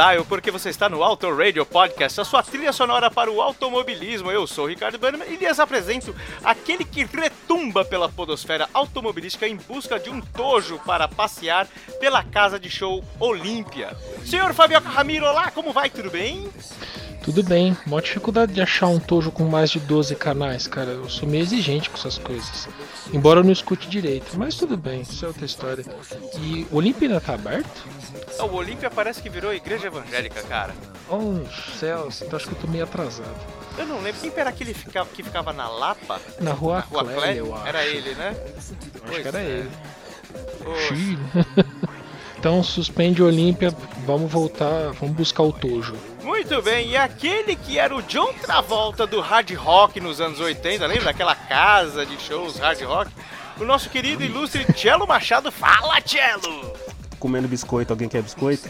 dial, porque você está no Auto Radio Podcast, a sua trilha sonora para o automobilismo. Eu sou o Ricardo Bannerman e lhes apresento aquele que retumba pela podosfera automobilística em busca de um tojo para passear pela casa de show Olímpia. Senhor Fabioca Ramiro, olá, como vai? Tudo bem? Tudo bem, maior dificuldade de achar um Tojo com mais de 12 canais, cara. Eu sou meio exigente com essas coisas. Embora eu não escute direito, mas tudo bem, isso é outra história. E o Olympia ainda tá aberto? O Olímpia parece que virou igreja evangélica, cara. Oh, céus, então acho que eu tô meio atrasado. Eu não lembro. Quem era aquele que ficava na Lapa? Na rua, Na Rua Clélia, Clélia? eu acho. Era ele, né? Acho Pois que era é. ele. Poxa. Então suspende o Olímpia, vamos voltar, vamos buscar o Tojo. Muito bem, e aquele que era o John Travolta do hard rock nos anos 80, lembra daquela casa de shows hard rock? O nosso querido ilustre Cello Machado, fala Cello! Comendo biscoito, alguém quer biscoito?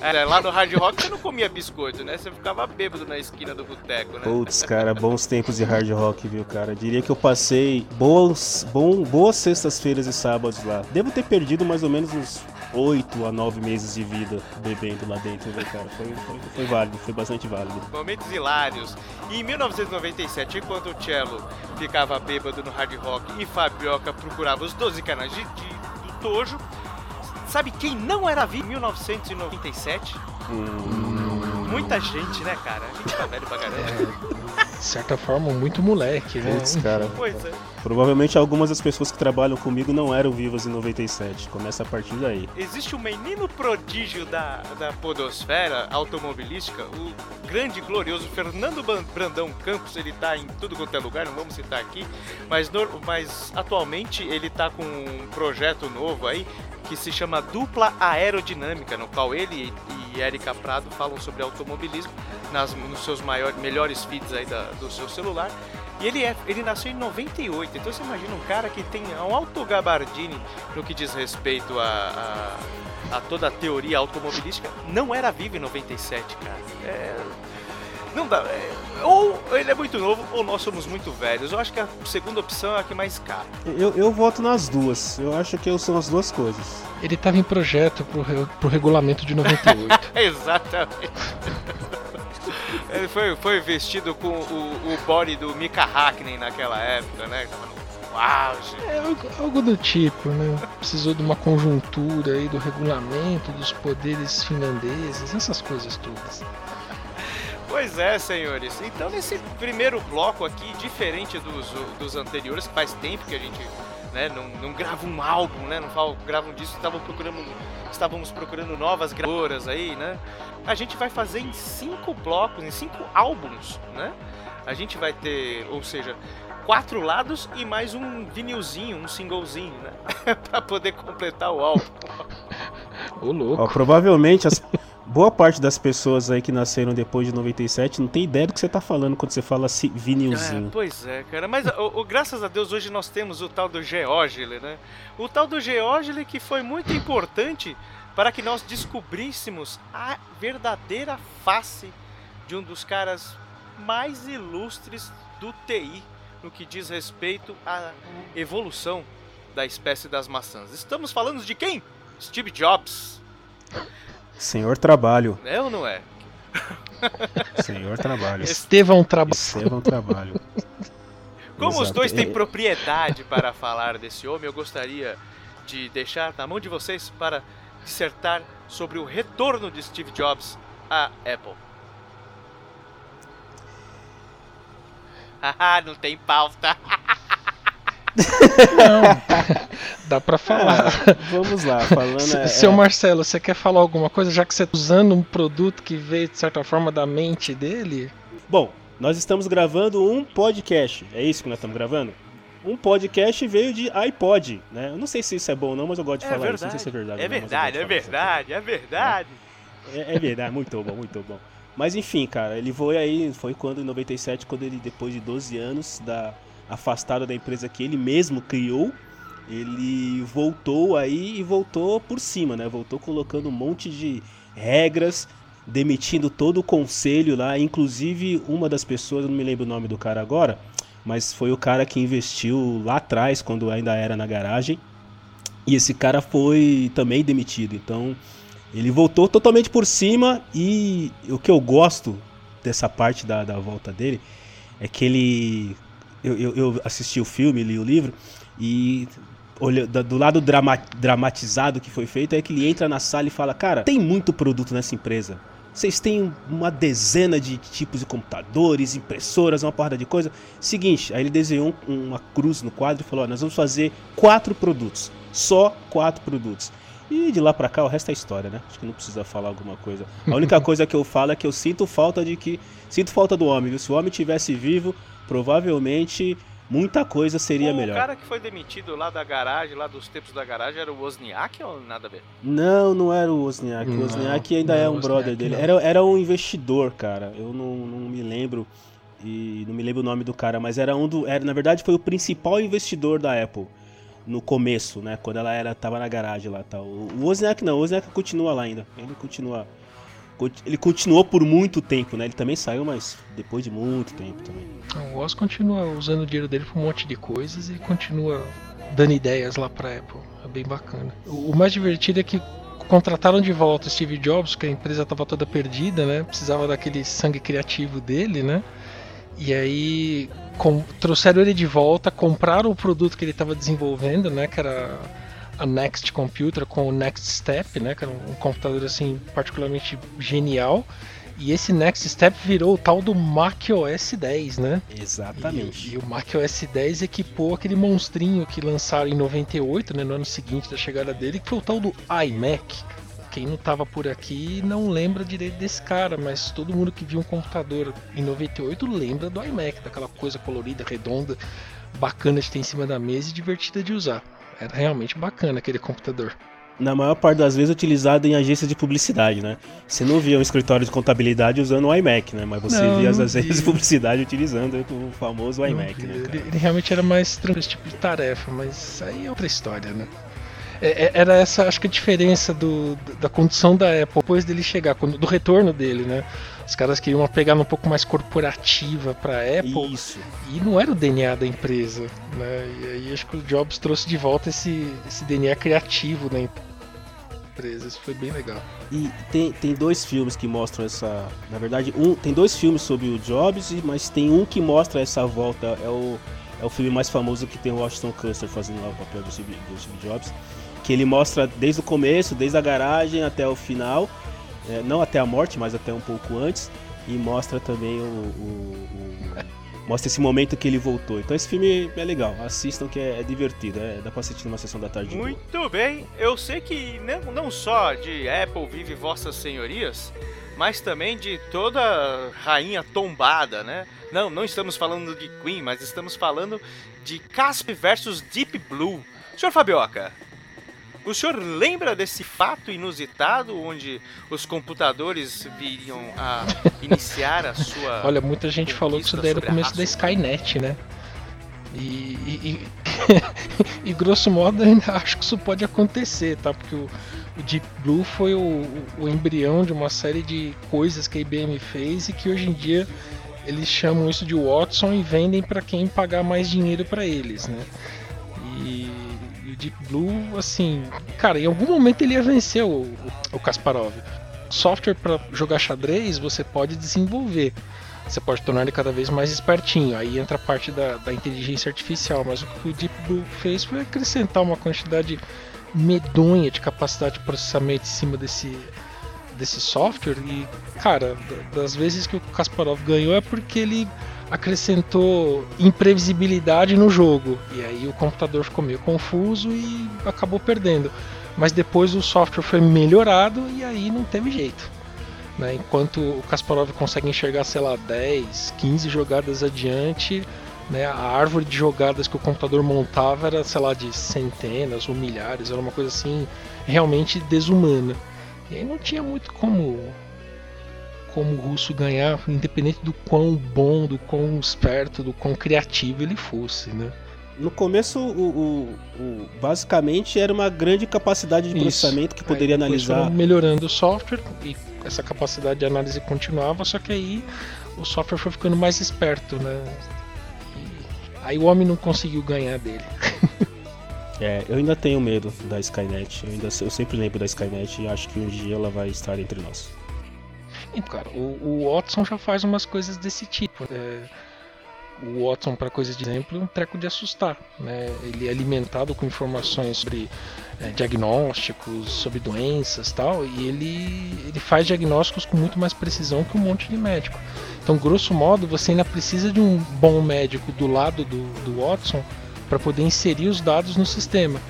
É, lá no hard rock você não comia biscoito, né? Você ficava bêbado na esquina do boteco, né? Putz, cara, bons tempos de hard rock, viu, cara? Diria que eu passei boas, bom, boas sextas-feiras e sábados lá. Devo ter perdido mais ou menos uns 8 a 9 meses de vida bebendo lá dentro, viu, cara? Foi, foi, foi válido, foi bastante válido. Momentos hilários. E em 1997, enquanto o Cello ficava bêbado no hard rock e Fabioca procurava os 12 canais de, de- do Tojo, sabe quem não era vivo em 1997? Muita gente, né, cara? A gente tá velho pra caramba. De certa forma, muito moleque, né? Putz, cara. Pois é. Provavelmente algumas das pessoas que trabalham comigo não eram vivas em 97. Começa a partir daí. Existe um menino prodígio da, da podosfera automobilística, o grande e glorioso Fernando Brandão Campos, ele tá em tudo quanto é lugar, não vamos citar aqui, mas, mas atualmente ele tá com um projeto novo aí que se chama Dupla Aerodinâmica, no qual ele e Erika Prado falam sobre automobilismo nas, nos seus maiores, melhores feeds aí da- do seu celular. E ele, é, ele nasceu em 98, então você imagina um cara que tem um alto gabardine no que diz respeito a, a, a toda a teoria automobilística, não era vivo em 97, cara. É, não dá. é, ou ele é muito novo, ou nós somos muito velhos. Eu acho que a segunda opção é a que mais cabe. Eu, eu voto nas duas. Eu acho que são as duas coisas. Ele tava em projeto pro, re- pro regulamento de 98. Exatamente. Ele foi, foi vestido com o, o body do Mika Hakkinen naquela época, né? Tava no auge. É algo, algo do tipo, né? Precisou de uma conjuntura aí do regulamento, dos poderes finlandeses, essas coisas todas. Pois é, senhores. Então, nesse primeiro bloco aqui, diferente dos, dos anteriores, que faz tempo que a gente né, não, não grava um álbum, né? Não fala, gravam disso, estavam procurando, estávamos procurando novas gravadoras aí, né? A gente vai fazer em cinco blocos, em cinco álbuns, né? A gente vai ter, ou seja, quatro lados e mais um vinilzinho, um singlezinho, né? pra poder completar o álbum. Ô, louco. Ó, provavelmente as, boa parte das pessoas aí que nasceram depois de 97 não tem ideia do que você tá falando quando você fala si- É, vinilzinho. pois é, cara. Mas o, o- graças a Deus hoje nós temos o tal do Geógile, né? O tal do Geógile que foi muito importante para que nós descobríssemos a verdadeira face de um dos caras mais ilustres do TI no que diz respeito à evolução da espécie das maçãs. Estamos falando de quem? Steve Jobs. Senhor Trabalho. É ou não é? Senhor Trabalho. Estevão trabalho. Estevão Trabalho. Como os Exato. dois têm É- propriedade para falar desse homem, eu gostaria de deixar na mão de vocês para dissertar sobre o retorno de Steve Jobs à Apple. Haha, não tem pauta. Não, dá pra falar. Vamos lá, falando. É- Seu é- Marcelo, você quer falar alguma coisa, já que você tá usando um produto que veio, de certa forma, da mente dele? Bom, nós estamos gravando um podcast. É isso que nós estamos gravando? Um podcast veio de iPod, né? Eu não sei se isso é bom ou não, mas eu gosto de É falar isso. Não verdade. sei se é verdade. É não, verdade, é verdade, é verdade. É, é verdade, muito bom, muito bom. Mas enfim, cara, ele foi aí, foi quando em 97, quando ele, depois de 12 anos, da, afastado da empresa que ele mesmo criou, ele voltou aí e voltou por cima, né? Voltou colocando um monte de regras, demitindo todo o conselho lá, inclusive uma das pessoas, não me lembro o nome do cara agora, mas foi o cara que investiu lá atrás, quando ainda era na garagem. E esse cara foi também demitido. Então, ele voltou totalmente por cima e o que eu gosto dessa parte da, da volta dele é que ele. Eu, eu, eu assisti o filme, li o livro e do lado drama, dramatizado que foi feito é que ele entra na sala e fala: Cara, tem muito produto nessa empresa. Vocês têm uma dezena de tipos de computadores, impressoras, uma porrada de coisa. Seguinte, aí ele desenhou um- uma cruz no quadro e falou: ó, Nós vamos fazer quatro produtos. Só quatro produtos. E de lá pra cá o resto é história, né? Acho que não precisa falar alguma coisa. A única coisa que eu falo é que eu sinto falta de que. Sinto falta do homem, viu? Se o homem tivesse vivo, provavelmente muita coisa seria o melhor. cara que foi demitido lá da garagem, lá dos tempos da garagem, era o Wozniak ou nada a ver? Não, não era o Wozniak. O Não, Wozniak ainda não é é um o brother dele. não. Era, era um investidor, cara. Eu não, não me lembro. E não me lembro o nome do cara, mas era um do. Era, na verdade, foi o principal investidor da Apple. No começo, né? Quando ela era, tava na garagem lá tal. O Wozniak não, o Wozniak continua lá ainda. Ele continua. Ele continuou por muito tempo, né? Ele também saiu, mas depois de muito tempo também. O Oz continua usando o dinheiro dele pra um monte de coisas e continua dando ideias lá pra Apple. É bem bacana. O mais divertido é que contrataram de volta Steve Jobs, que a empresa tava toda perdida, né? Precisava daquele sangue criativo dele, né? E aí com- trouxeram ele de volta, compraram o produto que ele estava desenvolvendo, né? Que era a Next Computer com o Next Step, né? Que era um computador assim particularmente genial. E esse Next Step virou o tal do Mac OS 10, né? Exatamente. E, e o Mac OS 10 equipou aquele monstrinho que lançaram em 98, né, no ano seguinte da chegada dele, que foi o tal do iMac. Quem não tava por aqui não lembra direito desse cara, mas todo mundo que viu um computador em 98 lembra do iMac, daquela coisa colorida, redonda, bacana de ter em cima da mesa e divertida de usar. Era realmente bacana aquele computador. na maior parte das vezes utilizado em agências de publicidade, né? Você não via um escritório de contabilidade usando o iMac, né? Mas você Não, via as agências de vi. publicidade utilizando o famoso iMac, Não, né, ele, ele realmente era mais tranquilo esse tipo de tarefa, mas aí é outra história, né? É- é- Era essa, acho que a diferença do, da condição da Apple depois dele chegar, do retorno dele, né? Os caras queriam uma pegada um pouco mais corporativa pra Apple Isso. e não era o DNA da empresa, né? E aí acho que o Jobs trouxe de volta esse, esse DNA criativo da empresa, isso foi bem legal. E tem, tem dois filmes que mostram essa. Na verdade, um tem dois filmes sobre o Jobs, mas tem um que mostra essa volta. É o, é o filme mais famoso que tem o Washington Custer fazendo lá o papel do Steve, do Steve Jobs. Que ele mostra desde o começo, desde a garagem até o final. É, não até a morte, mas até um pouco antes. E mostra também o, o- o- Mostra esse momento que ele voltou. Então esse filme é legal. Assistam que é, é divertido. É, dá pra assistir numa sessão da tarde. Muito bem, eu sei que não, não só de Apple vive vossas senhorias, mas também de toda rainha tombada, né? Não, não estamos falando de Queen, mas estamos falando de Casp versus Deep Blue. Senhor Fabioca, o senhor lembra desse fato inusitado onde os computadores viriam a iniciar a sua. Olha, muita gente falou que isso daí era o começo da Skynet, né? E, e, e- e, grosso modo ainda acho que isso pode acontecer, tá? Porque o, o Deep Blue foi o, o- o embrião de uma série de coisas que a IBM fez e que hoje em dia eles chamam isso de Watson e vendem para quem pagar mais dinheiro para eles, né? E, e Deep Blue, assim, cara, em algum momento ele ia vencer o, o, o Kasparov. Software para jogar xadrez você pode desenvolver. Você pode tornar ele cada vez mais espertinho. Aí entra a parte da, da inteligência artificial. Mas o que o Deep Blue fez foi acrescentar uma quantidade medonha de capacidade de processamento em cima desse, desse software. E, cara, da- das vezes que o Kasparov ganhou é porque ele acrescentou imprevisibilidade no jogo. E aí o computador ficou meio confuso e acabou perdendo. Mas depois o software foi melhorado e aí não teve jeito. né? Enquanto o Kasparov consegue enxergar, sei lá, 10, 15 jogadas adiante, né? a árvore de jogadas que o computador montava era, sei lá, de centenas ou milhares, era uma coisa assim realmente desumana. E aí não tinha muito como como o russo ganhar, independente do quão bom, do quão esperto, do quão criativo ele fosse, né? No começo, o, o- o- basicamente era uma grande capacidade de Isso. processamento que poderia Aí analisar. melhorando o software e essa capacidade de análise continuava, só que aí o software foi ficando mais esperto, né? Aí o homem não conseguiu ganhar dele. É, eu ainda tenho medo da Skynet. Eu, ainda, eu sempre lembro da Skynet e acho que um dia ela vai estar entre nós. Cara, o, o Watson já faz umas coisas desse tipo. é, o Watson, para coisa de exemplo, é um treco de assustar. Né? Ele é alimentado com informações sobre é, diagnósticos, sobre doenças tal, e ele, ele faz diagnósticos com muito mais precisão que um monte de médico. Então, grosso modo, você ainda precisa de um bom médico do lado do, do Watson para poder inserir os dados no sistema.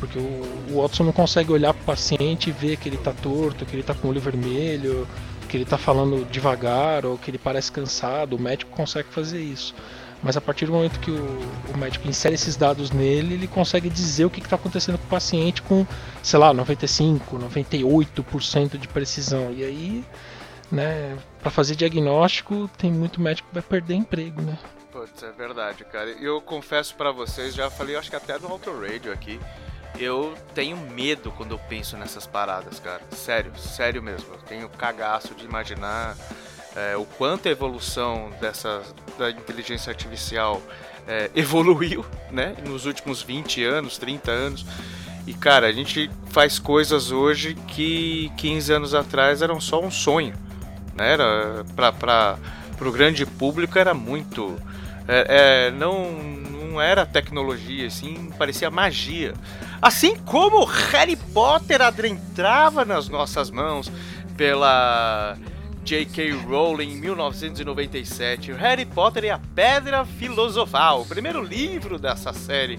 Porque o Watson não consegue olhar para o paciente e ver que ele está torto, que ele está com o olho vermelho, que ele tá falando devagar ou que ele parece cansado, o médico consegue fazer isso. Mas a partir do momento que o, o médico insere esses dados nele, ele consegue dizer o que está acontecendo com o paciente com, sei lá, 95, 98% de precisão. E aí, né, para fazer diagnóstico, tem muito médico que vai perder emprego, né? Putz, é verdade, cara. Eu confesso pra vocês, já falei, acho que até no Auto Radio aqui. Eu tenho medo quando eu penso nessas paradas, cara. Sério, sério mesmo. Eu tenho cagaço de imaginar é, o quanto a evolução dessa da inteligência artificial é, evoluiu, né? Nos últimos 20 anos, 30 anos. E, cara, a gente faz coisas hoje que 15 anos atrás eram só um sonho. Né? Era pra, pra, pro grande público era muito. é, é, não, não era tecnologia, assim, parecia magia. Assim como Harry Potter adentrava nas nossas mãos pela J.K. Rowling em 1997. O Harry Potter e a Pedra Filosofal, o primeiro livro dessa série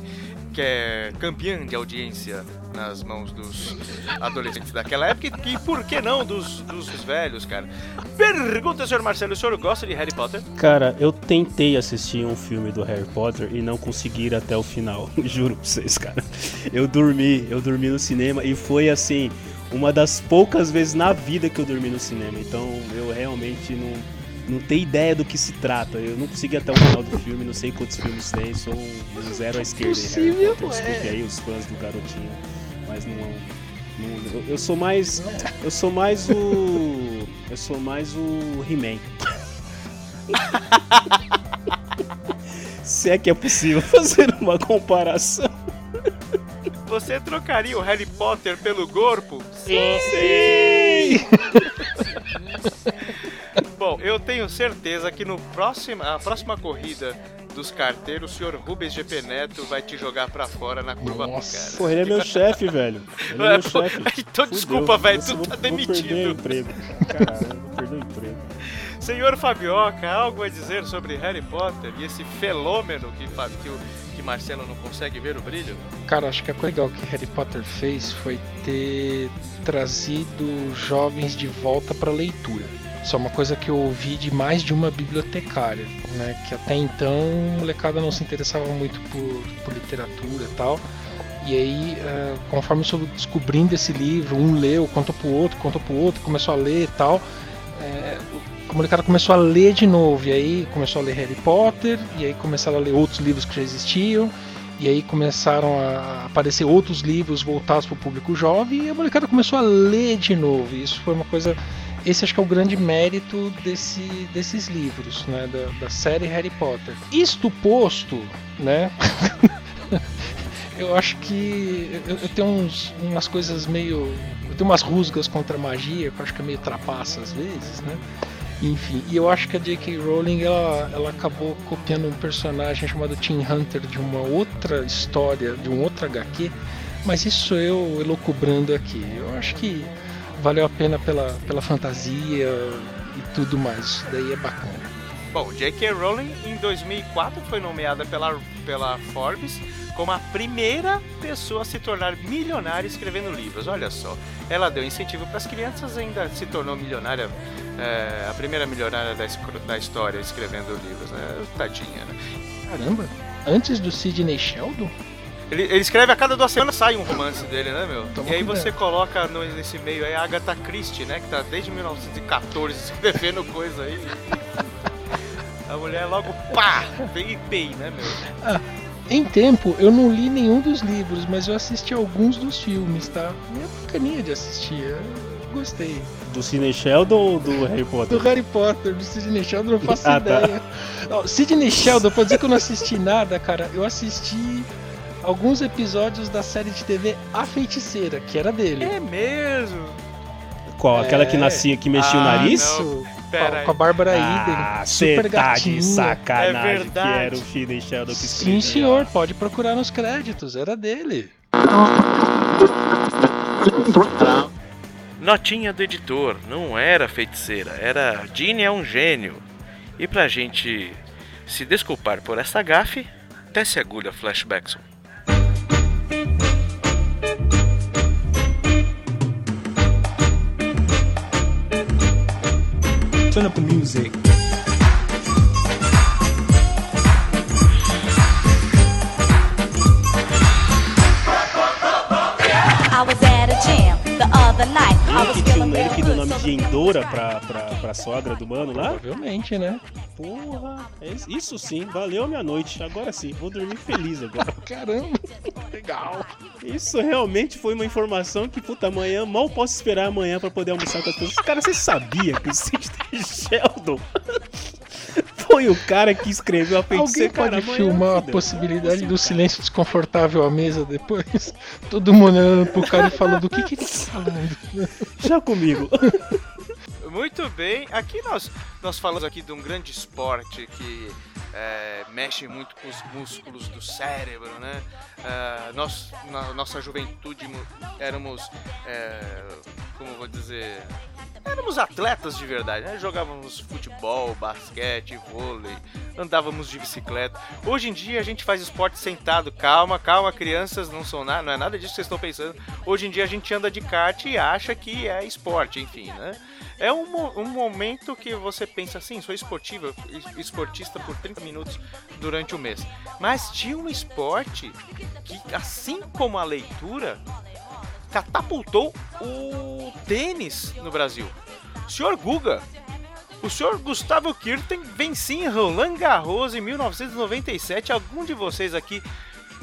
que é campeã de audiência nas mãos dos adolescentes daquela época e, e por que não dos, dos velhos, cara. Pergunta, senhor Marcelo, o senhor gosta de Harry Potter? Cara, eu tentei assistir um filme do Harry Potter e não consegui ir até o final. Juro pra vocês, cara. Eu dormi, eu dormi no cinema e foi assim, uma das poucas vezes na vida que eu dormi no cinema. Então eu realmente não, não tenho ideia do que se trata. Eu não consegui ir até o final do filme, não sei quantos filmes tem, sou um, um zero à esquerda em Harry Possível, Potter. Desculpe é. aí os fãs do garotinho. Mas não. não- eu, eu sou mais. Eu sou mais o. Eu sou mais o He-Man. Se é que é possível fazer uma comparação. Você trocaria o Harry Potter pelo corpo? Sim! Bom, eu tenho certeza que no próximo, a próxima corrida dos carteiros, o senhor Rubens GP Neto vai te jogar pra fora na curva Nossa. Pô, ele é meu chefe, velho. Ele é É, meu pô, chefe. então Fudeu, desculpa, velho, tu vou- tá Vou perder o demitido. emprego. Caralho, vou perder o emprego. Senhor Fabioca, algo a dizer sobre Harry Potter e esse fenômeno que, que, o, que Marcelo não consegue ver o brilho? Cara, acho que a coisa legal que Harry Potter fez foi ter trazido jovens de volta pra leitura. Isso é uma coisa que eu ouvi de mais de uma bibliotecária, né? Que até então a molecada não se interessava muito por, por literatura e tal. E aí, eh, conforme eu descobrindo esse livro, um leu, contou pro outro, contou pro outro, começou a ler e tal. eh, a molecada começou a ler de novo, e aí começou a ler Harry Potter, e aí começaram a ler outros livros que já existiam, e aí começaram a aparecer outros livros voltados para o público jovem, e a molecada começou a ler de novo. E isso foi uma coisa. Esse acho que é o grande mérito desse, desses livros, né, da, da série Harry Potter. Isto posto, né, eu acho que eu, eu tenho uns, umas coisas meio. Eu tenho umas rusgas contra a magia, que eu acho que é meio trapaça às vezes, né? Enfim, e eu acho que a J.K. Rowling ela, ela acabou copiando um personagem chamado Tim Hunter de uma outra história, de um outro HQ, mas isso eu elocubrando aqui. Eu acho que valeu a pena pela, pela fantasia e tudo mais. Isso daí é bacana. Bom, J.K. Rowling em 2004 foi nomeada pela, pela Forbes como a primeira pessoa a se tornar milionária escrevendo livros. Olha só, ela deu incentivo para as crianças e ainda se tornou milionária, é, a primeira milionária da, da história escrevendo livros. Né? Tadinha, né? Caramba, antes do Sidney Sheldon? Ele, ele escreve a cada duas semanas sai um romance dele, né, meu? Toma e aí cuidado. você coloca no- nesse meio aí a Agatha Christie, né? Que tá desde 1914 escrevendo coisa aí. A mulher logo pá! Vem e pei, né, meu? Em tempo, eu não li nenhum dos livros, mas eu assisti alguns dos filmes, tá? E é bacaninha de assistir, eu gostei. Do Cine Sheldon ou do Harry Potter? Do Harry Potter, do Sidney Sheldon, eu não faço Ah, tá. ideia. Ó, Sidney Sheldon, pra dizer que eu não assisti nada, cara, eu assisti alguns episódios da série de TV A Feiticeira, que era dele. É mesmo? Qual? Aquela que É. nascia, que mexia o Ah, nariz? Isso, Pera com, a Bárbara Ah, Iden, super tá gatinha. de sacanagem É que verdade. era o Cine Sheldon que escrevia. Sim, senhor, pode procurar nos créditos, era dele. Notinha do editor, não era feiticeira, era Ginny é um gênio. E pra gente se desculpar por essa gafe, desce a agulha Flashbackson. Turn up the music. Que, tinha, ele que deu o nome de Endora pra, pra, pra sogra do mano lá? Provavelmente, né? Porra, é isso sim, valeu minha noite. Agora sim, vou dormir feliz agora. Caramba, legal. Isso realmente foi uma informação que, puta, amanhã mal posso esperar amanhã pra poder almoçar com as pessoas. Cara, você sabia que o Sidney Sheldon foi o cara que escreveu a Alguém feiticeira? pode Cara, amanhã, filmar a possibilidade do silêncio desconfortável à mesa depois? Todo mundo olhando pro cara e falando o que, que ele tá falando. Já comigo. Muito bem, aqui nós, nós falamos aqui de um grande esporte que é, mexe muito com os músculos do cérebro, né? Ah, nós, na nossa juventude, éramos, é, como vou dizer, éramos atletas de verdade, né? Jogávamos futebol, basquete, vôlei, andávamos de bicicleta. Hoje em dia a gente faz esporte sentado. Calma, calma, crianças, não são nada, não é nada disso que vocês estão pensando. Hoje em dia a gente anda de kart e acha que é esporte, enfim, né? É um, um momento que você pensa assim, sou esportiva, es- esportista por 30 minutos durante o mês. Mas tinha um esporte que, assim como a leitura, catapultou o tênis no Brasil. Senhor Guga, o senhor Gustavo Kirten vencia em Roland Garros em 1997. Algum de vocês aqui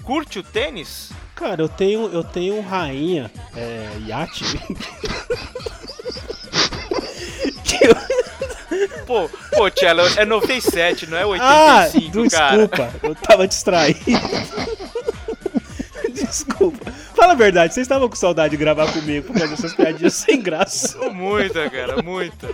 curte o tênis? Cara, eu tenho, eu tenho um rainha, é, iate. eu- Pô, pô, Tchela, é 97, não é Ah, 85, cara. desculpa, eu tava distraído. desculpa. Fala a verdade, vocês estavam com saudade de gravar comigo por causa dessas piadinhas sem graça. Muita, cara, muita.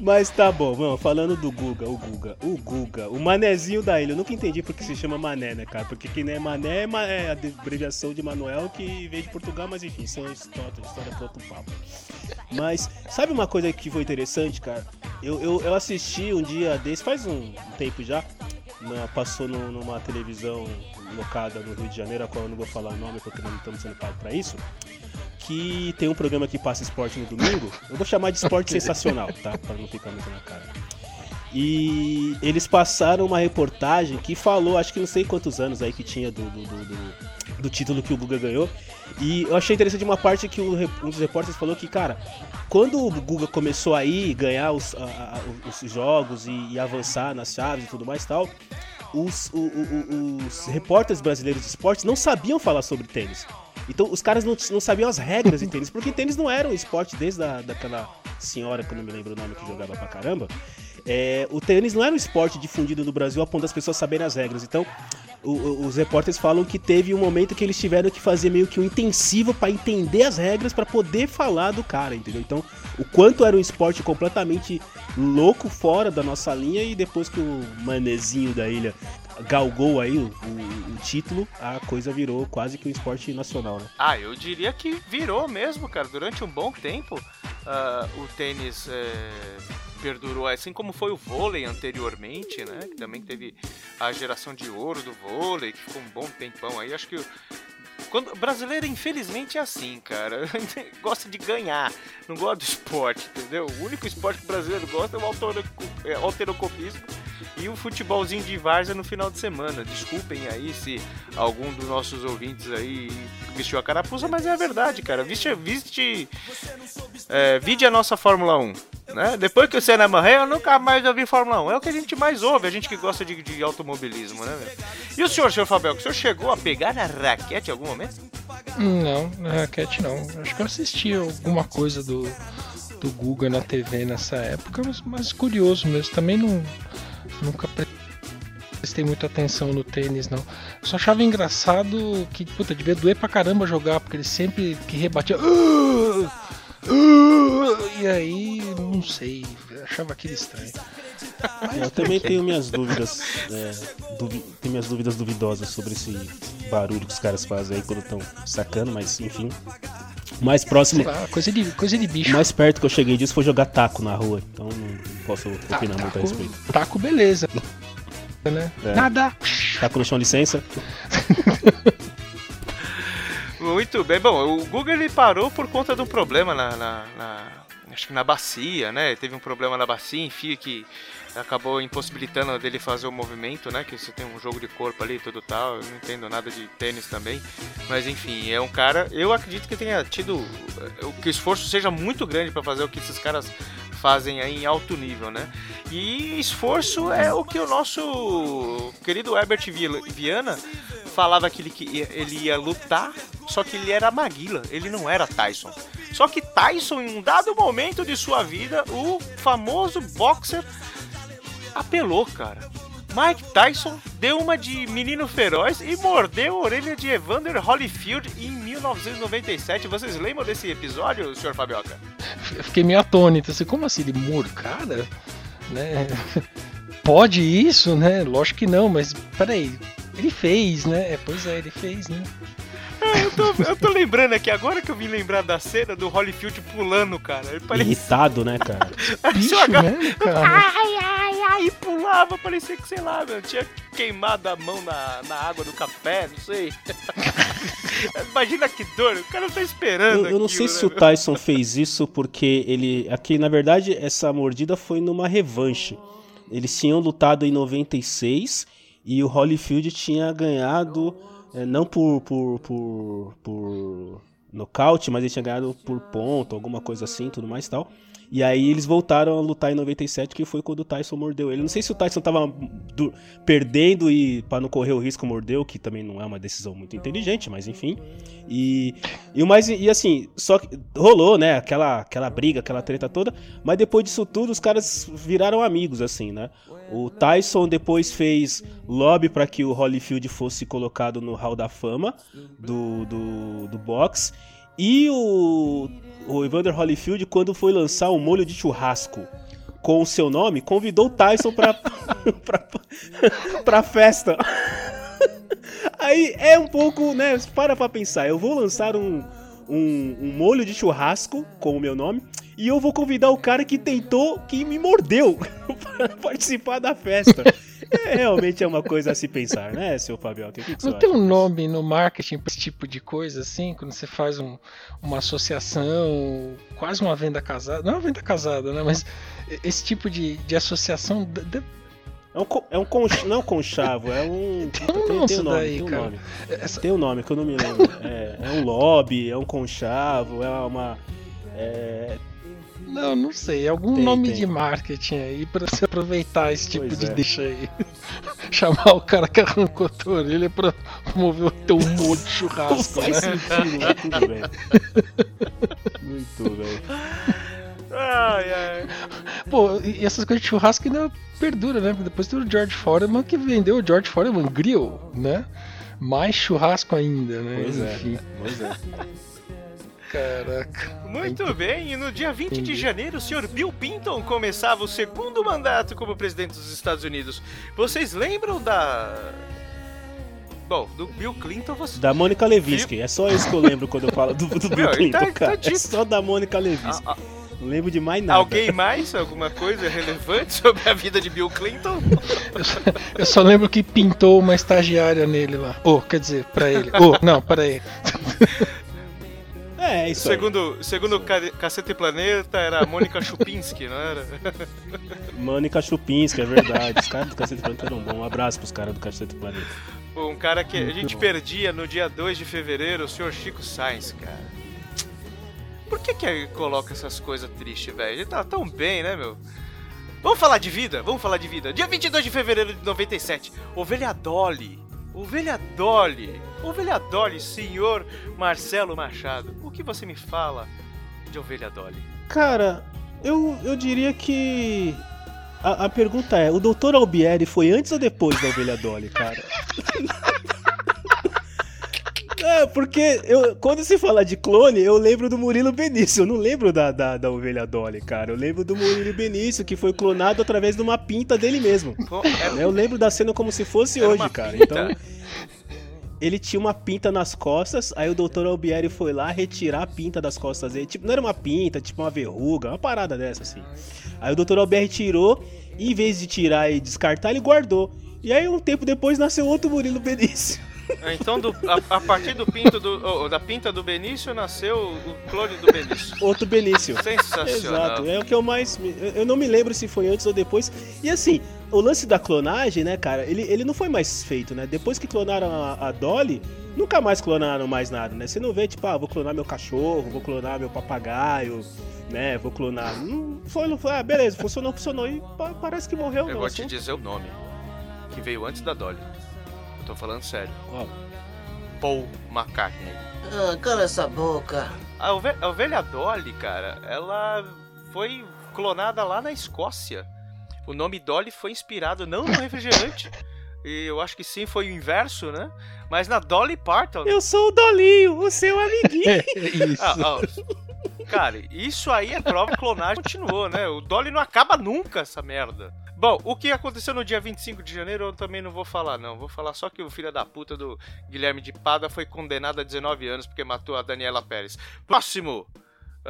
Mas tá bom, vamos, falando do Guga, o Guga, o Guga, o manezinho da ilha. Eu nunca entendi porque se chama mané, né, cara? Porque quem não é mané é, ma- é a abreviação de Manuel que veio de Portugal, mas enfim, isso é uma história, história pra outro papo. Mas sabe uma coisa que foi interessante, cara? Eu, eu, eu assisti um dia desse, faz um tempo já, na- passou no- numa televisão locada no Rio de Janeiro, a qual eu não vou falar o nome porque não estamos sendo pagos pra isso, que tem um programa que passa esporte no domingo. Eu vou chamar de esporte sensacional, tá? Pra não ficar muito na cara. E eles passaram uma reportagem que falou, acho que não sei quantos anos aí que tinha do, do, do, do- do título que o Guga ganhou. E eu achei interessante uma parte que o um dos repórteres falou que, cara, quando o Guga começou a ir ganhar os, a- a- os jogos e, e avançar nas chaves e tudo mais tal, os, o- o- os repórteres brasileiros de esportes não sabiam falar sobre tênis. Então os caras não, não sabiam as regras de tênis, porque tênis não era um esporte desde a, daquela senhora, que eu não me lembro o nome, que jogava pra caramba. É, o tênis não era um esporte difundido no Brasil a ponto das pessoas saberem as regras. Então, os repórteres falam que teve um momento que eles tiveram que fazer meio que um intensivo pra entender as regras pra poder falar do cara, entendeu? Então, o quanto era um esporte completamente louco fora da nossa linha e depois que o manezinho da ilha galgou aí o, o- o título, a coisa virou quase que um esporte nacional, né? Ah, eu diria que virou mesmo, cara. Durante um bom tempo, ah, o tênis é, perdurou, assim como foi o vôlei anteriormente, né? Que também teve a geração de ouro do vôlei, que ficou um bom tempão aí. Acho que quando brasileiro, infelizmente, é assim, cara. gosta de ganhar, não gosta do esporte, entendeu? O único esporte que o brasileiro gosta é o é, alterocopismo e o futebolzinho de várzea no final de semana. Desculpem aí se algum dos nossos ouvintes aí vestiu a carapuça, mas é a verdade, cara. Viste, viste, é, vide a nossa Fórmula 1. Né? Depois que o Senna morreu, eu nunca mais ouvi Fórmula 1. É o que a gente mais ouve, a gente que gosta de, de automobilismo, né? meu? E o senhor, senhor Fabel, o senhor chegou a pegar na raquete em algum momento? Não, na raquete não. Acho que eu assisti alguma coisa do, do Guga na TV nessa época, mas, mas curioso mesmo. Também não, nunca pre- prestei muita atenção no tênis, não. Só achava engraçado que, puta, devia doer pra caramba jogar, porque ele sempre que rebatia. "Ah! Ah!" E aí, não sei, achava aquilo estranho. Eu também tenho minhas dúvidas, é, duvi- tenho minhas dúvidas duvidosas sobre esse barulho que os caras fazem aí quando estão sacando, mas enfim. Mais próximo, lá, coisa de, coisa de bicho. mais perto que eu cheguei disso foi jogar taco na rua, então não, não posso opinar muito a respeito. taco, taco, beleza. Né? É. Nada. Taco no chão, licença. Muito bem. Bom, o Google ele parou por conta de um problema na, na- na- acho que na bacia, né? Teve um problema na bacia, enfim, que acabou impossibilitando dele fazer o movimento, né? Que você tem um jogo de corpo ali tudo tal. Eu não entendo nada de tênis também, mas enfim, é um cara. Eu acredito que tenha tido eh, que o esforço seja muito grande para fazer o que esses caras fazem aí em alto nível, né? E esforço é o que o nosso querido Herbert Vi- Viana falava que ele, que ele ia lutar, só que ele era Maguila, ele não era Tyson. Só que Tyson, em um dado momento de sua vida, o famoso boxer apelou, cara. Mike Tyson deu uma de menino feroz e mordeu a orelha de Evander Holyfield em 1997. Vocês lembram desse episódio, senhor Fabioca? Eu fiquei meio atônito, assim, como assim, ele mor, cara? Né? Pode isso, né? Lógico que não, mas peraí, ele fez, né? É, Pois é, ele fez, né? É, eu, tô, eu tô lembrando aqui, agora que eu vim lembrar da cena do Holyfield pulando, cara. Ele parecia Irritado, né, cara? Bicho, né, cara? Ai, ai, ai, e pulava, parecia que, sei lá, meu, tinha queimado a mão na, na água do café, não sei. Imagina que dor, o cara tá esperando. Eu, eu não aquilo, sei né, se o? Tyson fez isso porque ele. Aqui, na verdade, essa mordida foi numa revanche. Eles tinham lutado em 96 e o Holyfield tinha ganhado, eh, não por, por, por, por nocaute, mas ele tinha ganhado por ponto, alguma coisa assim, tudo mais e tal. E aí eles voltaram a lutar em 97, que foi quando o Tyson mordeu ele. Não sei se o Tyson tava perdendo e para não correr o risco mordeu, que também não é uma decisão muito inteligente, mas enfim. E, e mais e assim, só que rolou, né, aquela aquela briga, aquela treta toda, mas depois disso tudo os caras viraram amigos assim, né? O Tyson depois fez lobby para que o Holyfield fosse colocado no Hall da Fama do do, do boxe. E o, o Evander Holyfield, quando foi lançar o molho de churrasco com o seu nome, convidou o Tyson pra, pra, pra festa. Aí é um pouco, né? Para pra pensar. Eu vou lançar um, um, um molho de churrasco com o meu nome. E eu vou convidar o cara que tentou, que me mordeu para participar da festa. É, realmente é uma coisa a se pensar, né, seu Fabio? Que, que Não tem acha um nome no marketing pra esse tipo de coisa, assim? Quando você faz um- uma associação, quase uma venda casada. Não é uma venda casada, né? Mas esse tipo de, de associação. d- d- É um, é um conch, não é um conchavo, é um. Tem um nome isso nome, daí, tem um cara. nome. Essa- Tem um nome que eu não me lembro. É, é um lobby, é um conchavo, é uma. É, Não, não sei. É algum Tem, nome tem. de marketing aí pra você aproveitar esse tipo Pois de é. deixa aí. Chamar o cara que arrancou a tua orelha pra promover o teu molho de não churrasco, faz né? sentido, mas tudo bem. Muito bem. Ai, ai. Pô, e essas coisas de churrasco ainda perdura, né? Depois tem o George Foreman que vendeu o George Foreman Grill, né? Mais churrasco ainda, né? Pois é. Enfim, Pois é. Caraca. Muito bem, e no dia 20 de janeiro, o senhor Bill Pinton começava o segundo mandato como presidente dos Estados Unidos. Vocês lembram da. Bom, do Bill Clinton você. Da Mônica Levinsky, é só isso que eu lembro quando eu falo do, do Bill Meu, Clinton, tá- tá cara. é dito. só da Mônica Levinsky. A- a- Não lembro de mais nada. Alguém mais? Alguma coisa relevante sobre a vida de Bill Clinton? Eu só, eu só lembro que pintou uma estagiária nele lá. Oh, quer dizer, pra ele. Oh, não, peraí. É, é isso aí. Segundo, segundo o Ca- Cacete Planeta, era a Mônica Chupinski, não era? Mônica Chupinski, é verdade. Os caras do Cacete Planeta eram bons. Um abraço pros caras do Cacete Planeta. Um cara que a Muito gente bom. perdia no dia 2 de fevereiro, o senhor Chico Sainz, cara. Por que que coloca essas coisas tristes, velho? Ele tá tão bem, né, meu? Vamos falar de vida? Vamos falar de vida. Dia 22 de fevereiro de 97, Ovelha Dolly. Ovelha Dolly. Ovelha Dolly, senhor Marcelo Machado. O que você me fala de Ovelha Dolly? Cara, eu, eu diria que. A, a pergunta é: o Dr. Albieri foi antes ou depois da Ovelha Dolly, cara? É, porque eu, quando se fala de clone, eu lembro do Murilo Benício. Eu não lembro da, da, da Ovelha Dolly, cara. Eu lembro do Murilo Benício, que foi clonado através de uma pinta dele mesmo. Pô, era- Eu lembro da cena como se fosse Era hoje, cara. pinta? Então, ele tinha uma pinta nas costas, aí o Dr. Albieri foi lá retirar a pinta das costas dele. Tipo, não era uma pinta, tipo uma verruga, uma parada dessa assim. Aí o Dr. Albieri tirou, e em vez de tirar e descartar, ele guardou. E aí, um tempo depois, nasceu outro Murilo Benício. Então, do- a, a partir do pinto do, oh, da pinta do Benício, nasceu o clone do Benício. Outro Benício. Sensacional. Exato, é o que eu mais. eu- não me lembro se foi antes ou depois. E assim, o lance da clonagem, né, cara, ele, ele não foi mais feito, né? Depois que clonaram a, a Dolly, nunca mais clonaram mais nada, né? Você não vê, tipo, ah, vou clonar meu cachorro, vou clonar meu papagaio, né? Vou clonar. Não foi, não foi. Ah, beleza, funcionou, funcionou. E pa- parece que morreu, Eu não. vou te dizer o nome. Que veio antes da Dolly. Tô falando sério. Ó, Paul McCartney. Ah, cala essa boca. A, ove- a ovelha Dolly, cara, ela foi clonada lá na Escócia. O nome Dolly foi inspirado não no refrigerante. E eu acho que sim, foi o inverso, né? Mas na Dolly Parton. Eu sou o Dolinho, o seu amiguinho. Isso. Ah, ah, cara, isso aí é prova que clonagem continuou, né? O Dolly não acaba nunca, essa merda. Bom, o que aconteceu no dia 25 de janeiro eu também não vou falar, não. Vou falar só que o filho da puta do Guilherme de Pada foi condenado a 19 anos porque matou a Daniela Pérez. Próximo!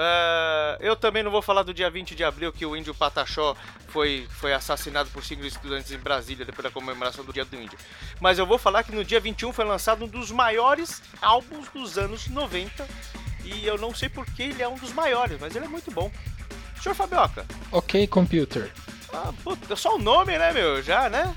Ah, eu também não vou falar do dia 20 de abril que o índio Pataxó foi, foi assassinado por cinco estudantes em Brasília depois da comemoração do Dia do Índio. Mas eu vou falar que no dia 21 foi lançado um dos maiores álbuns dos anos 90 e eu não sei porque ele é um dos maiores, mas ele é muito bom. Senhor Fabioca, Ok, computer. ah, puta, só o nome, né, meu? Já, né?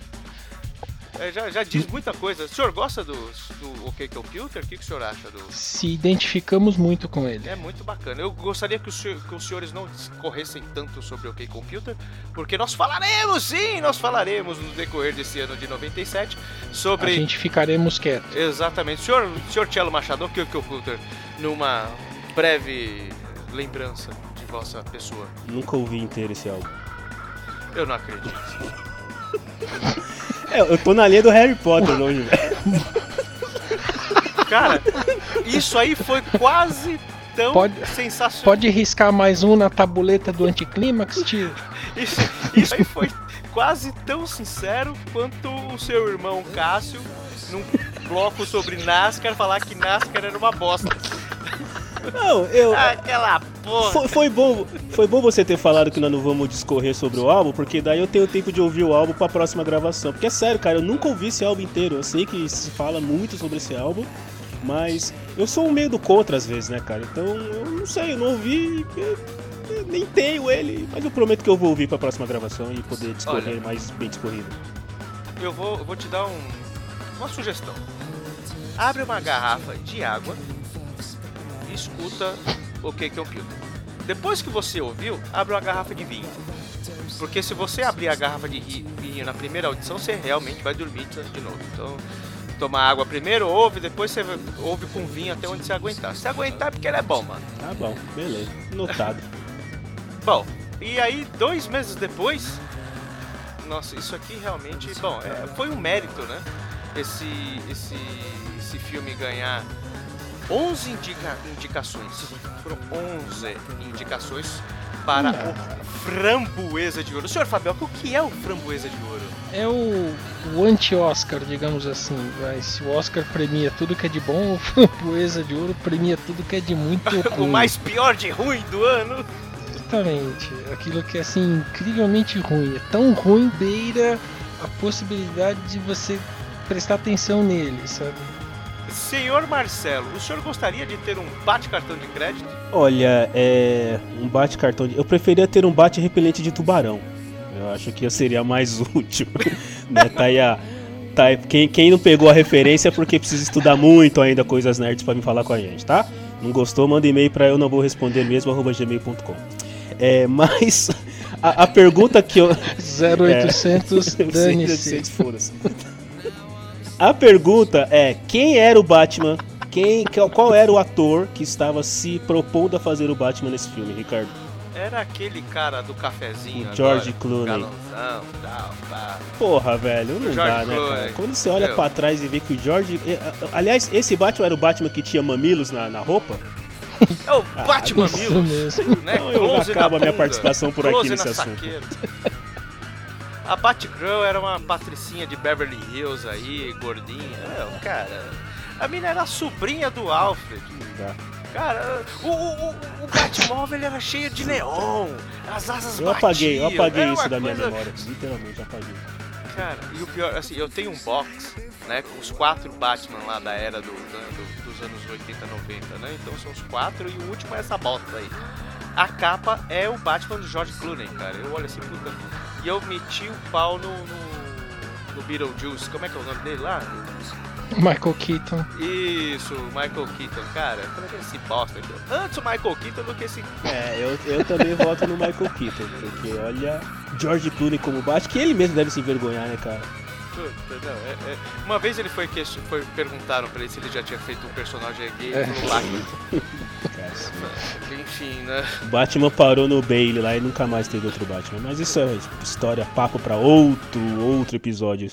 É, já, já diz muita coisa. O senhor gosta do, do OK Computer? O que, que o senhor acha do. Se identificamos muito com ele. É muito bacana. Eu gostaria que, o senhor- que os senhores não discorressem tanto sobre o OK Computer, porque nós falaremos, sim, nós falaremos no decorrer desse ano de 97 A sobre. gente ficaremos quietos. Exatamente. Senhor, senhor Cello Machado, OK Computer, numa breve lembrança de vossa pessoa. Nunca ouvi inteiro esse álbum. Eu não acredito. É, eu tô na linha do Harry Potter hoje, velho. Cara, isso aí foi quase tão Pode- sensacional. Pode riscar mais um na tabuleta do anticlímax, tio? Isso, isso aí foi quase tão sincero quanto o seu irmão Cássio, num bloco sobre NASCAR, falar que NASCAR era uma bosta. Não, eu. Aquela porra. Foi, foi bom, foi bom você ter falado que nós não vamos discorrer sobre o álbum, porque daí eu tenho tempo de ouvir o álbum pra próxima gravação. Porque é sério, cara, eu nunca ouvi esse álbum inteiro. Eu sei que se fala muito sobre esse álbum, mas eu sou um meio do contra às vezes, né, cara? Então eu não sei, eu não ouvi. eu- nem tenho ele, mas eu prometo que eu vou ouvir pra próxima gravação e poder discorrer Olha. mais bem discorrido. Eu vou, eu vou te dar um, uma sugestão. Abre uma garrafa de água e escuta o que Computer. Depois que você ouviu, abre uma garrafa de vinho. Porque se você abrir a garrafa de vinho na primeira audição, você realmente vai dormir de novo. Então, toma água primeiro, ouve, depois você ouve com vinho até onde você aguentar. Se aguentar é porque ele é bom, mano. Tá bom, beleza. Notado. Bom, e aí dois meses depois, nossa, isso aqui realmente, bom, é, foi um mérito, né? Esse, esse, esse filme ganhar 11 indica- indicações, foram 11 indicações para o Framboesa de Ouro. Senhor Fabio, o que é o Framboesa de Ouro? É o, o anti-Oscar, digamos assim. Vai. Se o Oscar premia tudo que é de bom, o Framboesa de Ouro premia tudo que é de muito ruim. o mais pior de ruim do ano? Exatamente. Aquilo que é assim, incrivelmente ruim. É tão ruim beira a possibilidade de você prestar atenção nele, sabe? Senhor Marcelo, o senhor gostaria de ter um bate-cartão de crédito? Olha, é. Um bate-cartão de. Eu preferia ter um bate-repelente de tubarão. Eu acho que seria mais útil. né? Tá aí a. Tá aí- Quem, quem não pegou a referência é porque precisa estudar muito ainda coisas nerds pra me falar com a gente, tá? Não gostou, manda e-mail pra eu não vou responder mesmo, arroba gmail.com. É, mas a, a pergunta que eu. 0800, É. dane-se. 0800, foda-se. A pergunta é: quem era o Batman? Quem, qual- era o ator que estava se propondo a fazer o Batman nesse filme, Ricardo? Era aquele cara do cafezinho. O George agora, Clooney. Galãozão, tal, pá. Porra, velho, não dá, né, Clooney. cara? Quando você olha pra trás e vê que o George. eh, ah, Aliás, esse Batman era o Batman que tinha mamilos na, na roupa? É o Batman Isso Milos, mesmo. né? Então eu acabo a minha participação por aqui nesse assunto. saqueira. A Batgirl era uma patricinha de Beverly Hills aí, gordinha. Não, cara. A mina era a sobrinha do Alfred. Dá. Cara, o, o, o, Batmóvel era cheio de neon. As asas Eu apaguei, eu apaguei isso da minha coisa- memória. Literalmente apaguei. Cara, e o pior, assim, eu tenho um box, né, com os quatro Batman lá da era do, do- dos anos 80, 90, né? Então são os quatro e o último é essa bosta aí. A capa é o Batman do George Clooney, cara. Eu olho assim, puta. E eu meti o pau no, no, no Beetlejuice. Como é que é o nome dele lá? Michael Keaton. Isso, Michael Keaton, cara. Como é que é esse bosta? Antes o Michael Keaton do que esse É, eu, eu também voto no Michael Keaton, porque olha, George Clooney como Batman, que ele mesmo deve se envergonhar, né, cara? Puta, não, é- é- Uma vez ele foi, que... foi perguntaram pra ele se ele já tinha feito um personagem gay É. ele falou Batman. Enfim, né? O Batman parou no Bale lá e nunca mais teve outro Batman. Mas isso é história, papo pra outro, outro episódio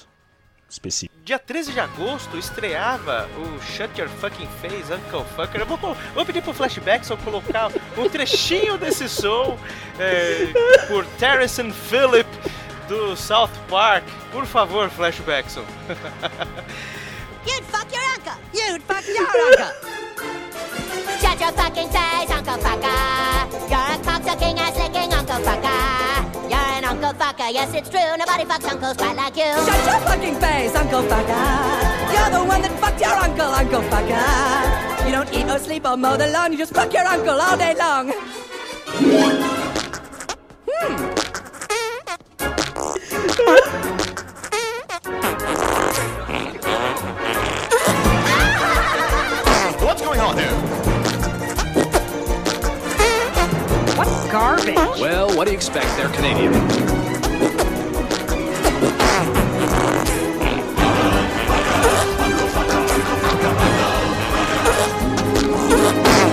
específico. Dia 13 de agosto estreava o Shut Your Fucking Face, Uncle Fucker. Eu vou, vou pedir pro Flashback só colocar um trechinho desse som é, por Terrence and Phillip do South Park. Por favor, Flashbackson. You'd fuck your uncle. You'd fuck your uncle. Shut your fucking face, Uncle Fucker. You're a cocksucking ass licking Uncle Fucker. You're an Uncle Fucker, yes it's true. Nobody fucks uncles quite like you. Shut your fucking face, Uncle Fucker. You're the one that fucked your uncle, Uncle Fucker. You don't eat or sleep or mow the lawn, you just fuck your uncle all day long. What's hmm. garbage? Well, what do you expect? They're Canadian.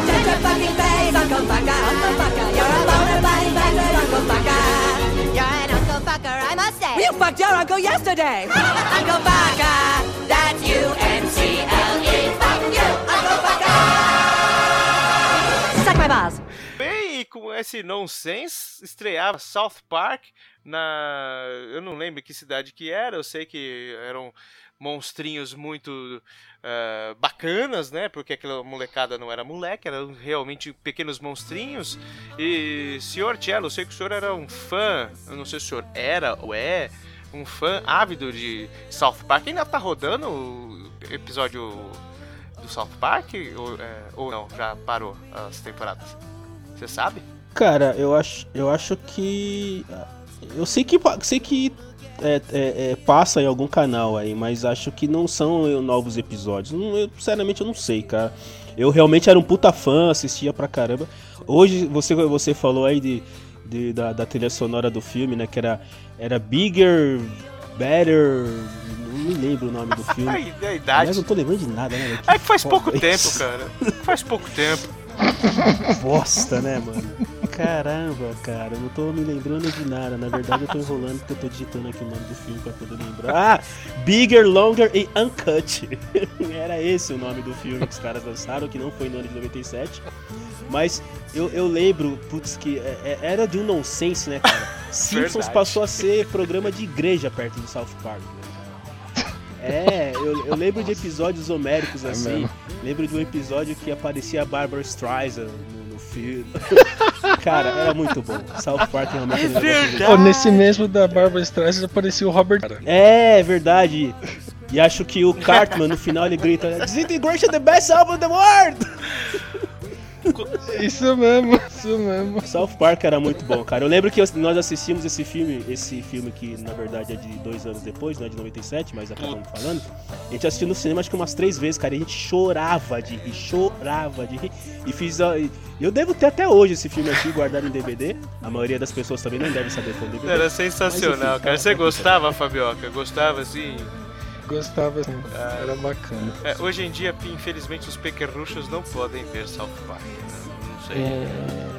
Shut your fucking face, Uncle Fucker, Uncle Fucker. You're a bona fide bastard, Uncle Fucker. You're an Uncle Fucker, I must say. You fucked your uncle yesterday. Uncle Fucker, that's U-N-C-L-E. Fuck you, Uncle Fucker. Suck my balls. Esse nonsense, estreava South Park na. Eu não lembro que cidade que era, eu sei que eram monstrinhos muito eh, bacanas, né? Porque aquela molecada não era moleque, eram realmente pequenos monstrinhos. E, senhor Cello, eu sei que o senhor era um fã, eu não sei se o senhor era ou é, um fã ávido de South Park. Ainda tá rodando o episódio do South Park? Ou, é, ou não? Já parou as temporadas? Você sabe? Cara, eu acho, eu acho que. Eu sei que, sei que é, é, é, passa em algum canal aí, mas acho que não são novos episódios. Não, eu, sinceramente, eu não sei, cara. Eu realmente era um puta fã, assistia pra caramba. Hoje, você, você falou aí de, de da, da, trilha sonora do filme, né? Que era, era Bigger, Better. Não me lembro o nome do filme. a idade. Mas não tô lembrando de nada, né? Que é que faz pouco tempo, cara. Faz pouco tempo. Bosta, né, mano? Caramba, cara, eu não tô me lembrando de nada. Na verdade, eu tô enrolando porque eu tô digitando aqui o nome do filme pra poder lembrar. Ah! Bigger, Longer e Uncut. Era esse o nome do filme que os caras lançaram, que não foi no ano de 97. Mas eu, eu lembro, putz, que é, é, era de um nonsense, né, cara? Simpsons passou a ser programa de igreja perto do South Park. É, eu, eu, lembro de episódios homéricos é assim. É lembro de um episódio que aparecia a Barbara Streisand no, no filme. Cara, era muito bom. South Park realmente é verdade. Oh, nesse mesmo da Barbara Streisand apareceu o Robert. É, verdade. E acho que o Cartman no final ele grita: Disintegration the best album in the world! Isso mesmo, isso mesmo. South Park era muito bom, cara. Eu lembro que nós assistimos esse filme, esse filme que na verdade é de dois anos depois, não é de 97, mas acabamos falando. A gente assistiu no cinema acho que umas três vezes, cara. E a gente chorava de rir, chorava de rir. E fiz. Eu devo ter até hoje esse filme aqui guardado em DVD. A maioria das pessoas também não deve saber quando DVD. Era sensacional, mas, cara. Você gostava, Fabioca? Gostava assim? Gostava, sim. Ah, era bacana. É, hoje em dia, infelizmente, os pequerruchos não podem ver South Park. Né? Não sei. É...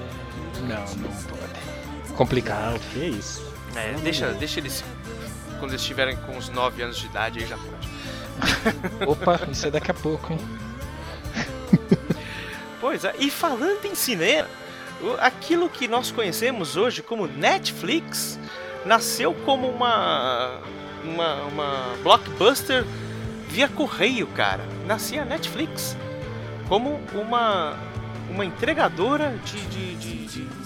Não, não pode. Complicado. que é isso. É, deixa, deixa eles. Quando eles estiverem com uns 9 anos de idade, aí já pode. Opa, isso é daqui a pouco, hein? Pois é, e falando em cinema, aquilo que nós conhecemos hoje como Netflix nasceu como uma uma, uma blockbuster via correio, cara. Nascia a Netflix como uma, uma entregadora de, de, de, de,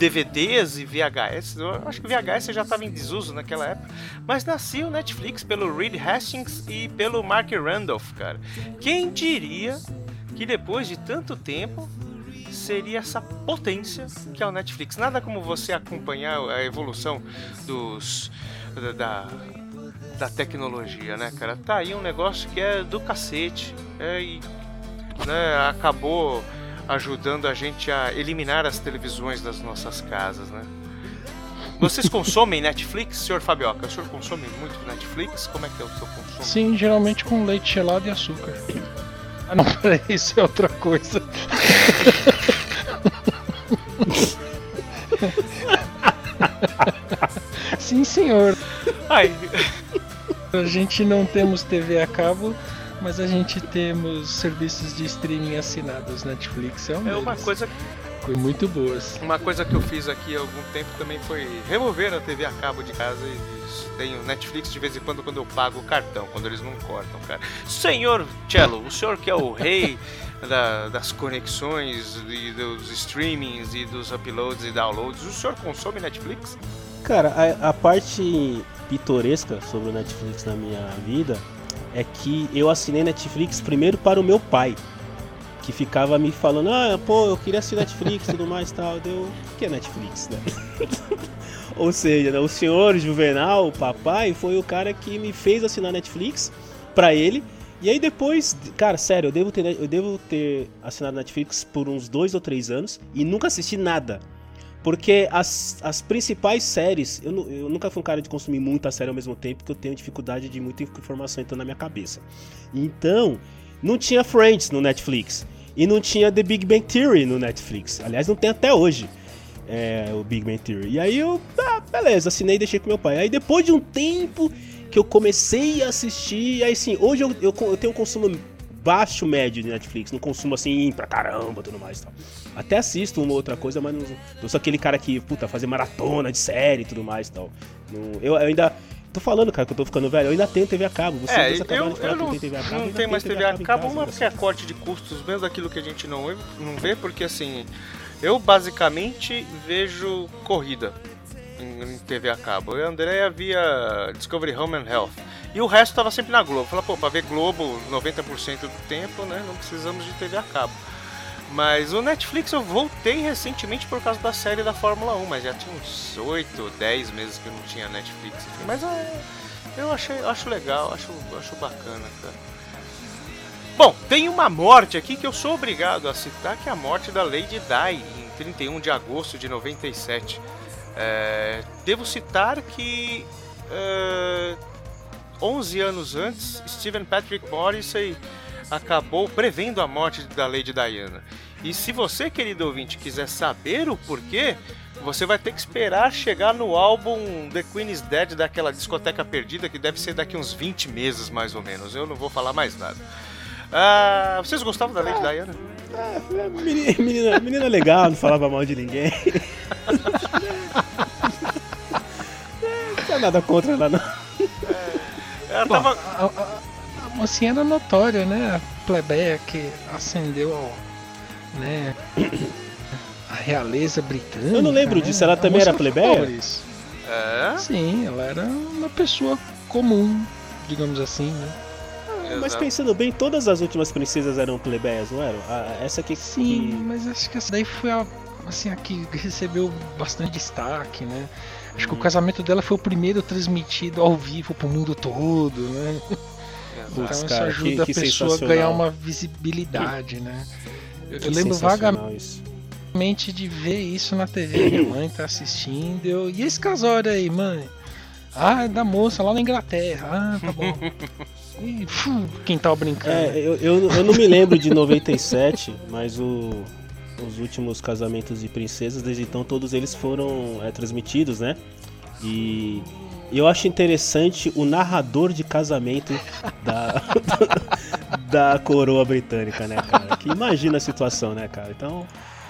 DVDs e VHS. Eu acho que VHS já estava em desuso naquela época. Mas nascia o Netflix pelo Reed Hastings e pelo Mark Randolph, cara. Quem diria que depois de tanto tempo seria essa potência que é o Netflix. Nada como você acompanhar a evolução dos da, da tecnologia, né, cara? Tá aí um negócio que é do cacete. É, e né, acabou ajudando a gente a eliminar as televisões das nossas casas, né? Vocês consomem Netflix, senhor Fabioca? O senhor consome muito Netflix? Como é que é o seu consumo? Sim, geralmente com leite gelado e açúcar. Ah não, peraí, isso é outra coisa. Sim, senhor. Ai. A gente não temos TV a cabo, mas a gente temos serviços de streaming assinados. Netflix é, um é uma coisa foi muito boas. Uma coisa que eu fiz aqui há algum tempo também foi remover a TV a cabo de casa e tenho Netflix de vez em quando quando eu pago o cartão, quando eles não cortam, cara. Senhor Cello, o senhor que é o rei da, das conexões e dos streamings e dos uploads e downloads, o senhor consome Netflix? Cara, a, a, parte pitoresca sobre o Netflix na minha vida é que eu assinei Netflix primeiro para o meu pai, que ficava me falando, ah, pô, eu queria assinar Netflix e tudo mais tal. Deu, o que é Netflix, né? Ou seja, né, o senhor Juvenal, o papai, foi o cara que me fez assinar Netflix para ele. E aí depois, cara, sério, eu devo ter, eu devo ter assinado Netflix por uns dois ou três anos e nunca assisti nada. Porque as, as principais séries, eu, eu nunca fui um cara de consumir muita série ao mesmo tempo, porque eu tenho dificuldade de muita informação entrando na minha cabeça. Então, não tinha Friends no Netflix. E não tinha The Big Bang Theory no Netflix. Aliás, não tem até hoje é, o Big Bang Theory. E aí eu, ah, beleza, assinei e deixei com meu pai. Aí depois de um tempo que eu comecei a assistir, aí sim, hoje eu, eu, eu tenho um consumo baixo médio de Netflix. Não consumo assim pra caramba tudo mais e tal. Até assisto uma outra coisa, mas não, não sou aquele cara que, puta, fazer maratona de série e tudo mais e tal. Não, eu, eu ainda. Tô falando, cara, que eu tô ficando velho. Eu ainda tenho TV a cabo. Você, É, acabaram eu, eu que não, tem TV a cabo. eu não tenho mais tenho TV a em cabo, casa, uma olha porque é corte de custos, mesmo daquilo que a gente não, não vê, porque assim, eu basicamente vejo corrida em, em TV a cabo. Eu e a Andrea via Discovery Home and Health. E o resto tava sempre na Globo. Falei, pô, pra ver Globo 90% do tempo, né, não precisamos de TV a cabo. Mas o Netflix eu voltei recentemente por causa da série da Fórmula 1, mas já tinha uns 8, 10 meses que eu não tinha Netflix. enfim. Mas é, eu achei, acho legal, acho, acho bacana, cara. Bom, tem uma morte aqui que eu sou obrigado a citar, que é a morte da Lady Di, em 31 de agosto de 97. É, devo citar que é, 11 anos antes, Stephen Patrick Morrissey acabou prevendo a morte da Lady Diana. E se você, querido ouvinte, quiser saber o porquê, você vai ter que esperar chegar no álbum The Queen is Dead daquela discoteca perdida, que deve ser daqui uns 20 meses mais ou menos. Eu não vou falar mais nada. Ah, vocês gostavam da Lady Diana? Menina, menina, menina legal, não falava mal de ninguém. Não tinha nada contra ela, não. Ela Bom, tava. a, a- a mocinha era notória, né? A plebeia que acendeu ao, né? A realeza britânica. Eu não lembro né? disso, ela A também era plebeia? É? Sim, ela era uma pessoa comum, digamos assim, né? Mas pensando bem, todas as últimas princesas eram plebeias, não eram? Ah, essa aqui Sim, que- mas acho que essa daí foi a, assim, a que recebeu bastante destaque, né? Acho que o casamento dela foi o primeiro transmitido ao vivo pro mundo todo, né? Então Putz, isso cara, ajuda que- que a pessoa a ganhar uma visibilidade, né? Eu, eu lembro isso. vagamente de ver isso na TV, minha mãe tá assistindo, eu, e esse casório aí, mãe? Ah, é da moça lá na Inglaterra. Ah, tá bom. E, quem tava brincando. É, eu, eu, eu não me lembro de 97, mas o, os últimos casamentos de princesas, desde então todos eles foram é, transmitidos, né? E eu acho interessante o narrador de casamento da, da coroa britânica, né, cara? Que imagina a situação, né, cara? Então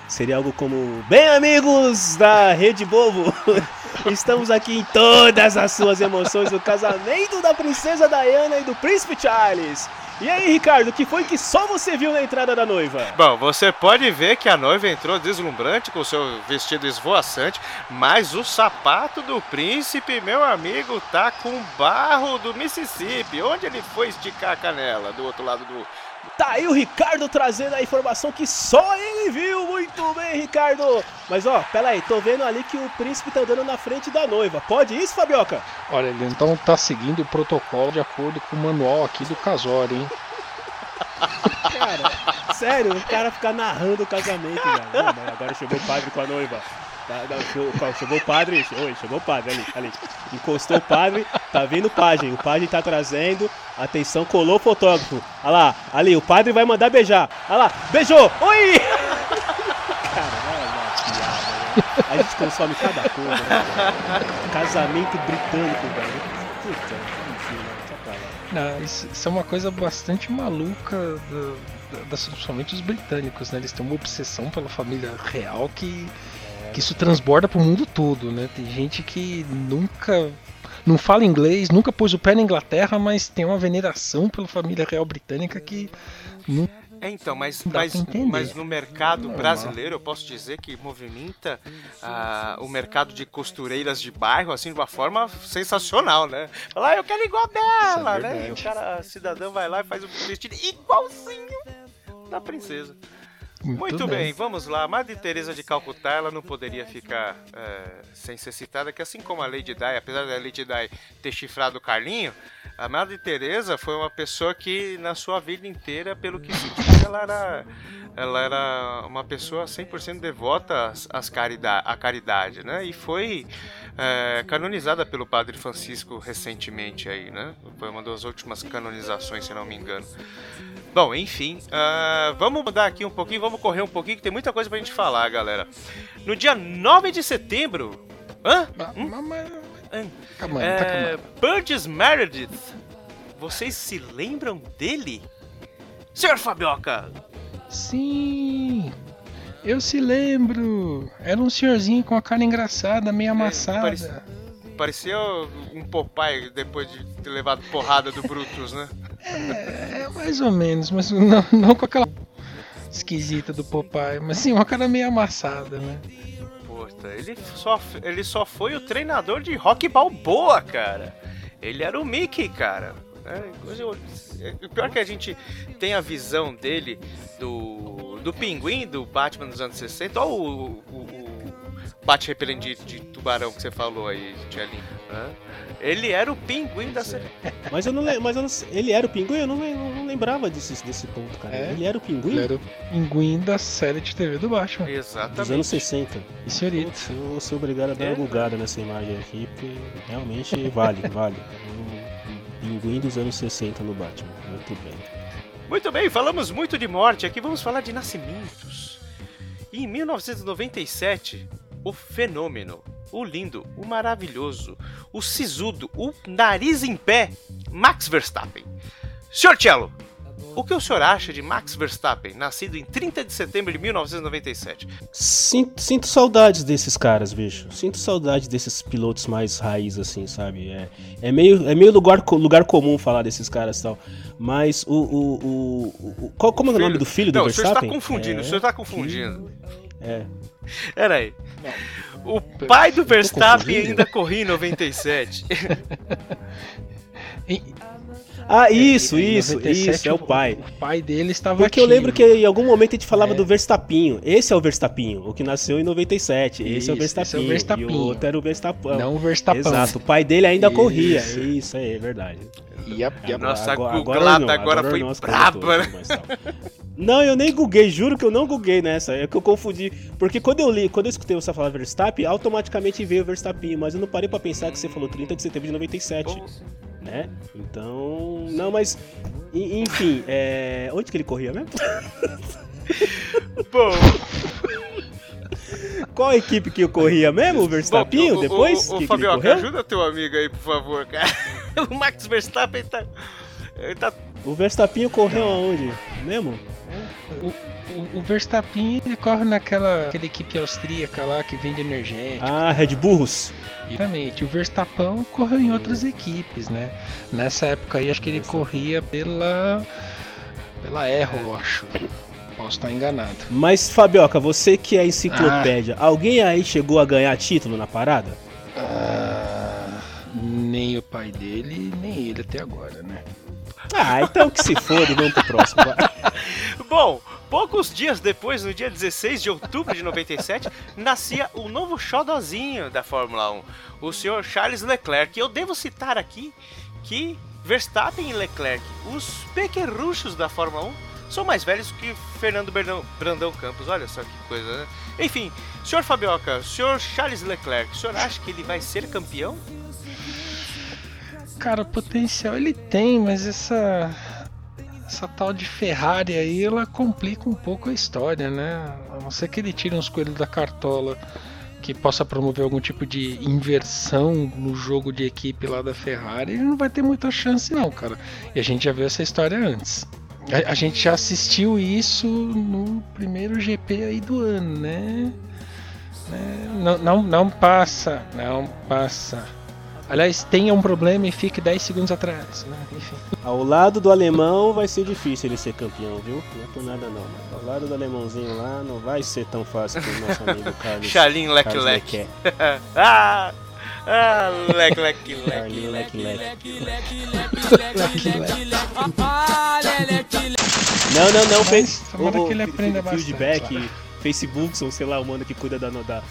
seria algo como: Bem, amigos da Rede Bobo, estamos aqui em todas as suas emoções o casamento da princesa Diana e do príncipe Charles. E aí, Ricardo, o que foi que só você viu na entrada da noiva? Bom, você pode ver que a noiva entrou deslumbrante com seu vestido esvoaçante, mas o sapato do príncipe, meu amigo, tá com barro do Mississippi. Onde ele foi esticar a canela? Do outro lado do. Tá aí o Ricardo trazendo a informação que só ele viu. Muito bem, Ricardo. Mas ó, pera aí, tô vendo ali que o príncipe tá andando na frente da noiva. Pode isso, Fabioca? Olha, ele então tá seguindo o protocolo de acordo com o manual aqui do casório, hein? Cara, sério, o cara fica narrando o casamento, velho. Agora chegou o padre com a noiva. Tá, chegou, o padre, oi, chegou o padre ali, ali. Encostou o padre, tá vindo o pajem. O padre tá trazendo, atenção, colou o fotógrafo. Olha lá, ali, o padre vai mandar beijar. Olha lá, beijou! Oi! Né? A gente consome cada coisa, né? Casamento britânico, velho. Puta, né? Não, isso, é uma coisa bastante maluca, do, da- principalmente os britânicos, né? Eles têm uma obsessão pela família real que, que isso transborda pro mundo todo, né? Tem gente que nunca não fala inglês, nunca pôs o pé na Inglaterra, mas tem uma veneração pela família real britânica que não É, então, mas, mas, mas no mercado brasileiro eu posso dizer que movimenta ah, o mercado de costureiras de bairro assim de uma forma sensacional, né? Falar, ah, eu quero igual dela, Isso é né? E o cara, cidadão vai lá e faz um vestido igualzinho da princesa. Muito, bem. vamos lá. A Madre Teresa de Calcutá, ela não poderia ficar é, sem ser citada, que assim como a Lady Di, apesar da Lady Di ter chifrado o Carlinho, a Madre Teresa foi uma pessoa que na sua vida inteira, pelo que se diz, ela era, ela era uma pessoa 100% devota às, às carida à caridade, né? E foi é, canonizada pelo Padre Francisco recentemente aí, né? Foi uma das últimas canonizações, se não me engano. Bom, enfim, ah, vamos mudar aqui um pouquinho, vamos correr um pouquinho, que tem muita coisa pra gente falar, galera. No dia 9 de setembro. Hã? Hum? Hã? Calma, É, tá. Burgess Meredith. Vocês se lembram dele? Senhor Fabioca! Sim, eu se lembro. Era um senhorzinho com a cara engraçada, meio amassada. parecia- Parecia um Popeye depois de ter levado porrada do Brutus, né? É, mais ou menos, mas não, não com aquela esquisita do Popeye, mas sim, uma cara meio amassada, né? Puta, ele só, ele só foi o treinador de rock balboa, cara. Ele era o Mickey, cara. É, é, o pior é que a gente tem a visão dele do, do pinguim do Batman dos anos 60, ou o, o, o bate repelente de, de tubarão que você falou aí, Tchelinho. Ele era o pinguim da série. Mas eu não lembro, mas eu não- ele era o pinguim? Eu não, não lembrava desse, desse ponto, cara. É? Ele era o pinguim? Ele era o pinguim da série de TV do Batman. Dos Exatamente. anos 60. E senhorita. Eu vou ser obrigado a dar É. uma bugada nessa imagem aqui, porque realmente vale, vale. Um pinguim dos anos 60 no Batman. Muito bem. Muito bem, falamos muito de morte, aqui vamos falar de nascimentos. Em 1997, o fenômeno, o lindo, o maravilhoso, o sisudo, o nariz em pé, Max Verstappen. Sr. Cello, o que o senhor acha de Max Verstappen, nascido em 30 de setembro de 1997? Sinto, sinto saudades desses caras, bicho. Sinto saudades desses pilotos mais raiz, assim, sabe? É, é meio, é meio lugar, lugar comum falar desses caras e tal. Mas o. o, o, o- qual, como é o nome do filho do Não, o senhor está Verstappen? confundindo, É, o senhor está confundindo. É. Peraí. O pai do Verstappen ainda corria em 97. Ah, isso, Em isso, 97, isso, é o pai. O pai dele estava Porque aqui. eu lembro que em algum momento a gente falava É. do Verstappinho. Esse é o Verstappinho, o que nasceu em 97. Esse é o Isso, esse é o Verstappinho. E o outro era o Verstappão. Não o Verstappen. Exato, o pai dele ainda Isso. corria. Isso aí, é verdade. Yep, yep. Nossa, a Agora- googlada não, agora foi ornou as coisas braba, né? Não, eu nem googlei, juro que eu não googlei nessa. É que eu confundi. Porque quando eu li, quando eu escutei você falar Verstappen, automaticamente veio o Verstappen. Mas eu não parei pra pensar que você falou 30 de setembro de 97. Né? Então. Não, mas. en- Enfim, é... onde que ele corria mesmo? Bom, Qual equipe que eu corria mesmo? O Verstappen? Bom, o- depois? O, o, que, o que ele Fabioca, correu? ajuda teu amigo aí, por favor, cara. O Max Verstappen tá. Ele tá. O Verstappen correu aonde? Mesmo? O, o, o Verstappen ele corre naquela aquela equipe austríaca lá que vende energético. Ah, Red Bulls. Exatamente. O Verstappen correu em outras equipes, né? Nessa época aí, acho que ele corria pela. pela Erro, eu acho. Posso estar enganado. Mas, Fabioca, você que é enciclopédia, Ah. alguém aí chegou a ganhar título na parada? Ah, nem o pai dele, nem ele até agora, né? Ah, então que se foda, vamos pro próximo. Bom, poucos dias depois, no dia 16 de outubro de 97, nascia o novo xodozinho da Fórmula 1, o senhor Charles Leclerc. Eu devo citar aqui que Verstappen e Leclerc, os pequerruchos da Fórmula 1, são mais velhos que Fernando Bernão- Brandão Campos. Olha só que coisa, né? Enfim, senhor Fabioca, senhor Charles Leclerc, o senhor acha que ele vai ser campeão? Cara, potencial ele tem, mas essa. Essa tal de Ferrari aí, ela complica um pouco a história, né? A não ser que ele tire uns coelhos da cartola que possa promover algum tipo de inversão no jogo de equipe lá da Ferrari, ele não vai ter muita chance não, cara. E a gente já viu essa história antes. A, a gente já assistiu isso no primeiro GP aí do ano, né? É, não, não, não passa, não passa. Aliás, tenha um problema e fique 10 segundos atrás, né? Enfim. Ao lado do alemão vai ser difícil ele ser campeão, viu? Não é por nada não. Mas ao lado do alemãozinho lá não vai ser tão fácil que o nosso amigo Carlos. Charlin Carlos Leclerc. Leclerc. ah! Ah, Leclerc, Leclerc. Charlin Leclerc. Não, não, não, fez. tomara que ele aprenda bastante, Feedback. Facebook, ou sei lá, o mano que cuida da, da- da-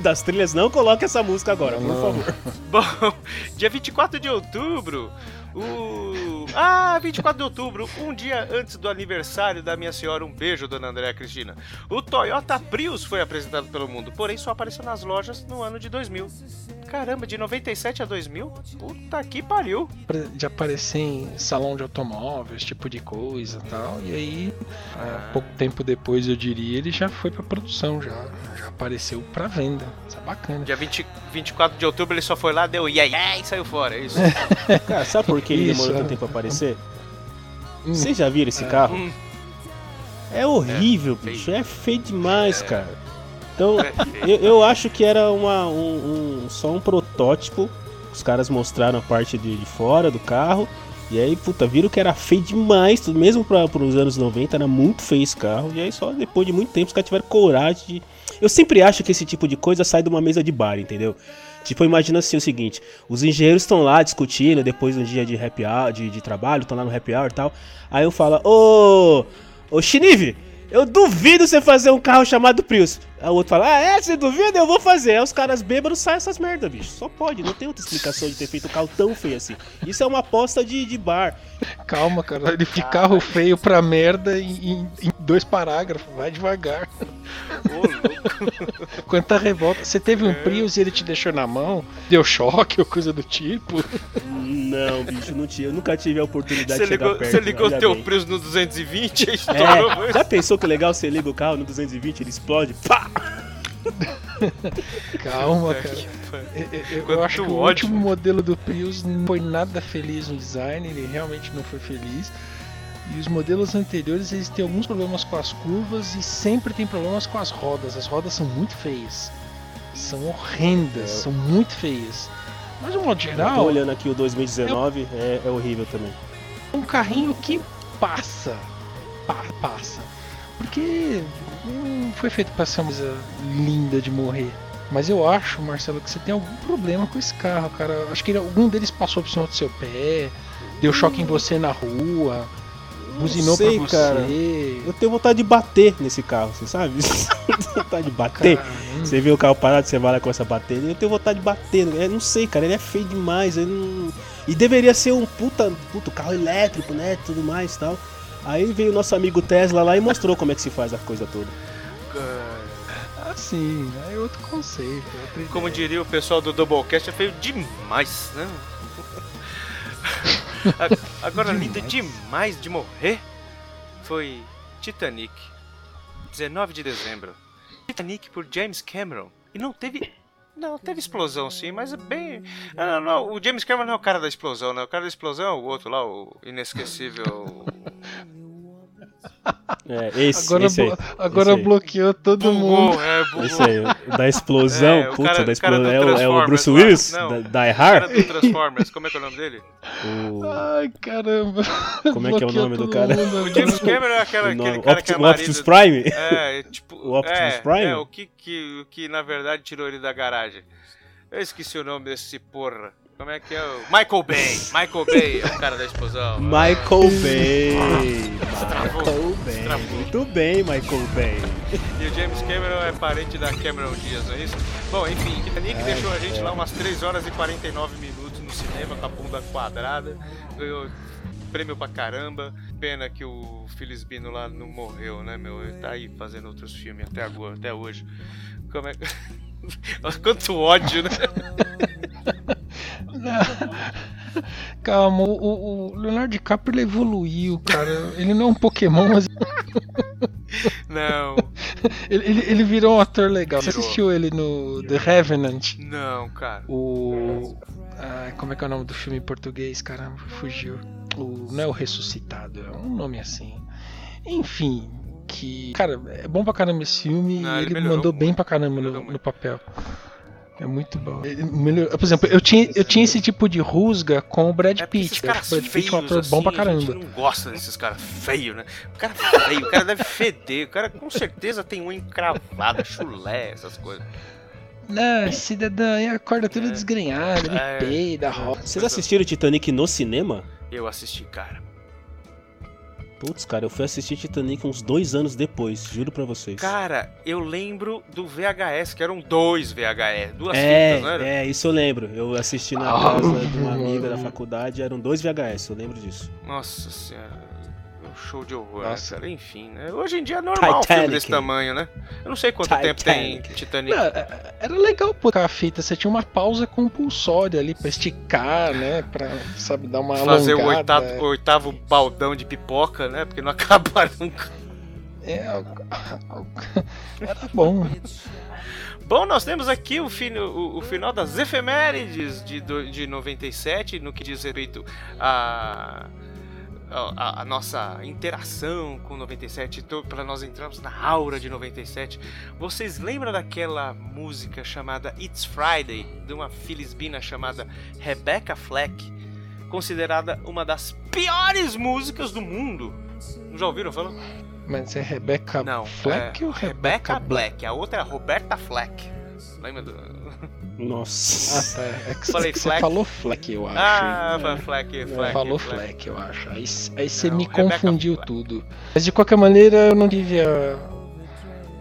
das trilhas, não coloque essa música agora, por favor. Bom, dia 24 de outubro, o. Ah, 24 de outubro, um dia antes do aniversário da minha senhora, um beijo, dona Andréa Cristina. O Toyota Prius foi apresentado pelo mundo, porém só apareceu nas lojas no ano de 2000. Caramba, de 97 a 2000? Puta que pariu. De aparecer em salão de automóveis, esse tipo de coisa e tal. E aí, é, pouco tempo depois, eu diria, ele já foi pra produção, já, já apareceu pra venda. Isso é bacana. Dia 20, 24 de outubro ele só foi lá, deu iai, iai e saiu fora, é isso. Cara, sabe por que ele demorou é. tanto tempo pra aparecer? Vocês já viram esse É. carro? Hum. É horrível, É, bicho. É feio demais, cara. Então, eu, eu acho que era uma, um, um- só um protótipo. Os caras mostraram a parte de, de fora do carro. E aí, puta, viram que era feio demais. Mesmo para os anos 90, era muito feio esse carro. E aí, só depois de muito tempo, os caras tiveram coragem de. Eu sempre acho que esse tipo de coisa sai de uma mesa de bar, entendeu? Tipo, imagina assim o seguinte: os engenheiros estão lá discutindo depois de um dia de happy hour, de, de trabalho, estão lá no happy hour e tal. Aí eu falo, ô, ô Shinive, eu duvido você fazer um carro chamado Prius. Aí o outro fala, ah, é? Você duvida? Eu vou fazer. Aí os caras bêbados saem essas merda, bicho. Só pode, não tem outra explicação de ter feito um carro tão feio assim. Isso é uma aposta de, de bar. Calma, cara. Ele fica carro feio pra merda em, em- em dois parágrafos. Vai devagar. Ô, louco. Quanta revolta. Você teve É. um Prius e ele te deixou na mão? Deu choque ou coisa do tipo? Não, bicho, não tinha. Eu nunca tive a oportunidade Você de chegar ligou, perto. você ligou ainda teu bem. preço no 220 e estourou. É, já pensou que legal você liga o carro no 220, ele explode? Pá! Calma, Puta cara. que pariu. Eu, eu- eu acho que o último modelo do Prius não foi nada feliz no design, ele realmente não foi feliz. E os modelos anteriores eles têm alguns problemas com as curvas e sempre tem problemas com as rodas. As rodas são muito feias. São horrendas, são muito feias. Mas de um modo Eu tô geral, olhando aqui o 2019, é, é horrível também. é um carrinho que passa. Pa- passa. Porque não foi feito pra ser uma coisa linda de morrer. Mas eu acho, Marcelo, que você tem algum problema com esse carro, cara. Acho que ele- algum deles passou por cima do seu pé, deu choque em você na rua, buzinou sei, pra você. cara. Eu tenho vontade de bater nesse carro, você sabe? tenho vontade de bater. Caramba. Você vê o carro parado, você vai lá com essa bater. Eu tenho vontade de bater. Eu não sei, cara. Ele é feio demais. ele não- E deveria ser um puta, puta carro elétrico, né? Tudo mais e tal. Aí veio o nosso amigo Tesla lá e mostrou como é que se faz a coisa toda. Ah, sim, é outro conceito. é outra Como diria o pessoal do Doublecast, é feio demais, né? Agora, lindo demais de morrer foi Titanic, 19 de dezembro. Titanic por James Cameron. E não teve. Não, teve explosão sim, mas é bem. Não, não, não, o James Cameron não é o cara da explosão, né? O cara da explosão é o outro lá, o inesquecível. É, esse, Agora, esse aí. agora esse aí. bloqueou todo mundo. Bugou, é, bugou. Esse aí, o da explosão, É, o puta, cara- da o cara explosão. É, o- é o Transformers Bruce lá. Willis? Não, Da, o Die cara Hard? do Transformers, como é que é o nome dele? O- Ai, caramba. Como é que é o nome do cara? mundo O James. Cameron é aquela, o aquele cara que é Opti- o marido... Optimus Prime? É, tipo... O Optimus é, Prime? É, o que, que, o que na verdade tirou ele da garagem. Eu esqueci o nome desse porra. Como é que é o... Michael Bay. Michael Bay é o cara da explosão. Michael Bay. Travou. Michael Bay. Muito bem, Michael Bay. E o James Cameron é parente da Cameron Diaz, não é isso? Bom, enfim, Titanic deixou a gente lá umas 3 horas e 49 minutos no cinema com a bunda quadrada. Ganhou prêmio pra caramba. Pena que o Felisbino lá não morreu, né, meu? Ele tá aí fazendo outros filmes até agora, até hoje. Como é que. Quanto ódio, né? Calma, o, o- Leonardo DiCaprio ele evoluiu, cara. Ele não é um Pokémon, mas Não, ele, ele, ele virou um ator legal. Você Virou. assistiu ele no The Revenant? não, cara. O. ah, como é que é o nome do filme em português? Caramba, fugiu. O, não é o Ressuscitado, é um nome assim. Enfim, que. Cara, é bom pra caramba esse filme Não, e ele ele melhorou mandou bem pra caramba no, no papel. É muito bom. Ele melhor- Por exemplo, eu tinha, eu tinha esse tipo de rusga com o Brad É Pitt, que o Brad Pitt é um ator bom pra assim, A caramba. gente não gosta desses caras feios, né? O cara feio, o cara deve feder. O cara com certeza tem unha encravada, chulé, essas coisas. Não, cidadã, e acorda tudo desgrenhado, ele É. peida, rola. Vocês assistiram Titanic no cinema? Eu assisti, cara. Putz, cara, eu fui assistir Titanic uns dois anos depois, juro pra vocês. Cara, eu lembro do VHS, que eram dois VHS, duas é, fitas, não era? é, isso eu lembro. Eu assisti na Ah, casa de uma amiga da faculdade, eram dois VHS, eu lembro disso. Nossa senhora. Show de horror, Nossa. né, cara? Enfim, né? Hoje em dia é normal um filme Titanic. desse tamanho, né? Eu não sei quanto tempo tem Titanic. Titanic. Não, é- era legal pôr a fita, você tinha uma pausa compulsória ali pra esticar, né? Pra, sabe, dar uma Fazer o alongada. oitavo, o oitavo baldão de pipoca, né? Porque não acaba nunca. É, era bom. Bom, nós temos aqui o, fim, o, o final das efemérides de, de 97, no que diz respeito a a, a nossa interação com 97, para nós entrarmos na aura de 97. Vocês lembram daquela música chamada It's Friday, de uma filisbina chamada Rebecca Fleck, considerada uma das piores músicas do mundo? Já ouviram falar? Mas é Rebecca Não, Fleck é ou Rebecca Rebecca Black? A outra é a Roberta Fleck. Lembra do. Nossa. Ah, tá. É que, Falei é você Fleck. falou Fleck, eu acho. Ah, hein? Fleck, Fleck. Falou Fleck. Fleck, eu acho. Aí, aí você Não, me Rebecca confundiu Fleck. tudo. Mas de qualquer maneira, eu não tive a,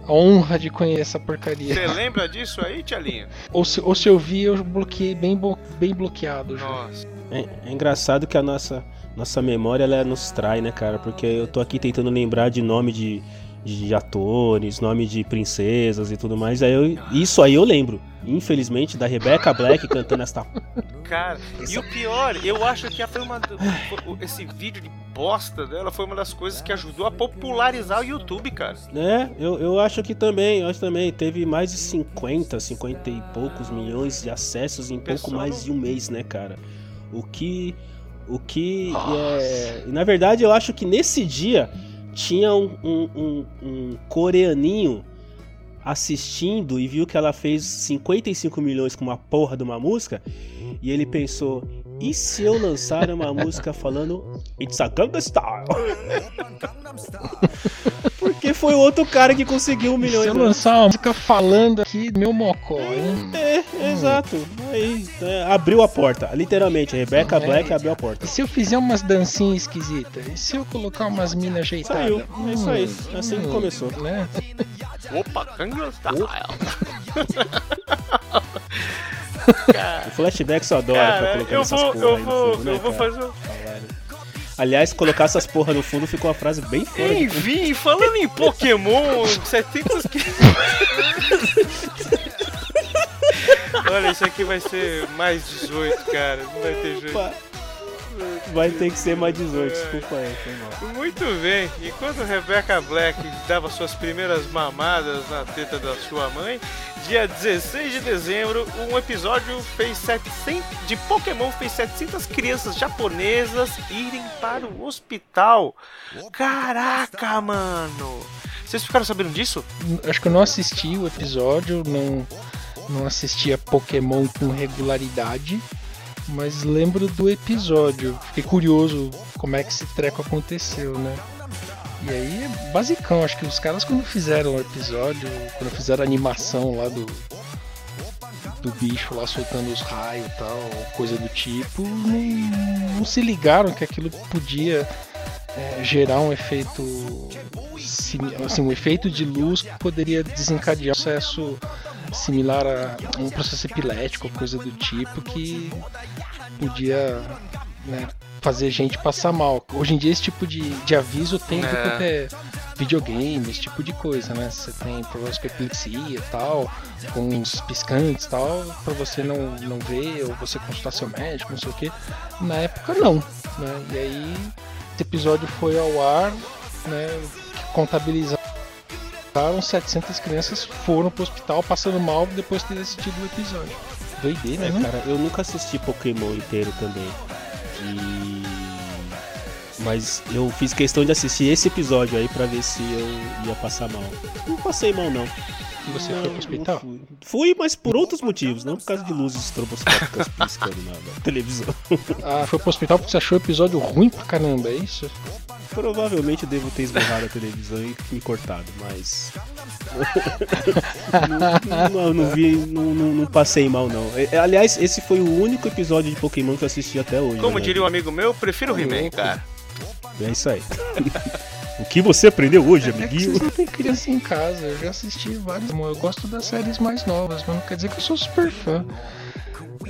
a honra de conhecer essa porcaria. Você lembra disso aí, Tchalinha? Ou se, ou se eu vi, eu bloqueei bem, bem bloqueado já. Nossa. É, é engraçado que a nossa, nossa memória ela nos trai, né, cara? Porque eu tô aqui tentando lembrar de nome de, de atores, nome de princesas e tudo mais. Aí eu- isso aí eu lembro. Infelizmente, da Rebecca Black cantando esta. Cara, e o pior, eu acho que foi uma. esse vídeo de bosta dela foi uma das coisas que ajudou a popularizar o YouTube, cara. É, eu, eu acho que também, eu acho também. Teve mais de 50, 50 e poucos milhões de acessos em pouco mais de um mês, né, cara? O que. O que. É, na verdade, eu acho que nesse dia tinha um, um, um- um coreaninho assistindo e viu que ela fez 55 milhões com uma porra de uma música. E ele pensou: e se eu lançar uma música falando It's a Gangnam Style? Porque foi o outro cara que conseguiu um milhão Se eu lançar uma música falando aqui, meu mocó, hein? É, exato. Aí, é, abriu a porta. Literalmente, a Rebecca É. Black abriu a porta. E se eu fizer umas dancinhas esquisitas? E se eu colocar umas minas ajeitadas? Saiu. É isso aí. Assim que Hum, começou. Né? Opa, Gangnam Style. O flashback só adora pra Cara, colocar eu essas vou, eu vou, fundo, né, eu vou cara? fazer. um- Aliás, colocar essas porra no fundo ficou uma frase bem fora de Enfim, falando em Pokémon, 700 que... Olha, isso aqui vai ser mais 18, cara. Não vai ter jeito. Vai ter que ser mais 18, desculpa aí, foi mal. Muito bem. Enquanto Rebecca Black dava suas primeiras mamadas na teta da sua mãe, dia 16 de dezembro, um episódio fez 700 de Pokémon fez 700 crianças japonesas irem para o hospital. Caraca, mano. Vocês ficaram sabendo disso? Acho que eu não assisti o episódio, não, não assistia Pokémon com regularidade, mas lembro do episódio. Fiquei curioso como é que esse treco aconteceu, né? E aí é basicão, acho que os caras quando fizeram o episódio, quando fizeram a animação lá do do bicho lá soltando os raios e tal, coisa do tipo, não, não se ligaram que aquilo podia é, gerar um efeito assim, um efeito de luz que poderia desencadear um processo similar a um processo epilético, coisa do tipo que podia né, fazer gente passar mal. Hoje em dia esse tipo de, de aviso tem É. é videogame, esse tipo de coisa, né? Você tem problemas com epilepsia e tal, com uns piscantes e tal, pra você não, não ver, ou você consultar seu médico, não sei o que. Na época não, né? E aí esse episódio foi ao ar, né? Que contabilizaram 700 crianças foram pro hospital passando mal depois de ter assistido o episódio. Doideira, né? cara, eu nunca assisti Pokémon inteiro também. E. Mas eu fiz questão de assistir esse episódio aí pra ver se eu ia passar mal. Não passei mal, não. E você Não, foi pro hospital? Fui. Fui, mas por outros motivos, não por causa de luzes estroboscópicas piscando na, na televisão. Ah, foi pro hospital porque você achou o episódio ruim pra caramba, é isso? Provavelmente eu devo ter esbarrado a televisão e me cortado, mas. não, não, não vi, não, não, não passei mal, não. É, Aliás, esse foi o único episódio de Pokémon que eu assisti até hoje. Como né? diria um amigo meu, prefiro o He-Man, cara. É isso aí. o que você aprendeu hoje, É amiguinho? vocês não têm criança em casa, eu já assisti vários. Eu gosto das séries mais novas, mas não quer dizer que eu sou super fã.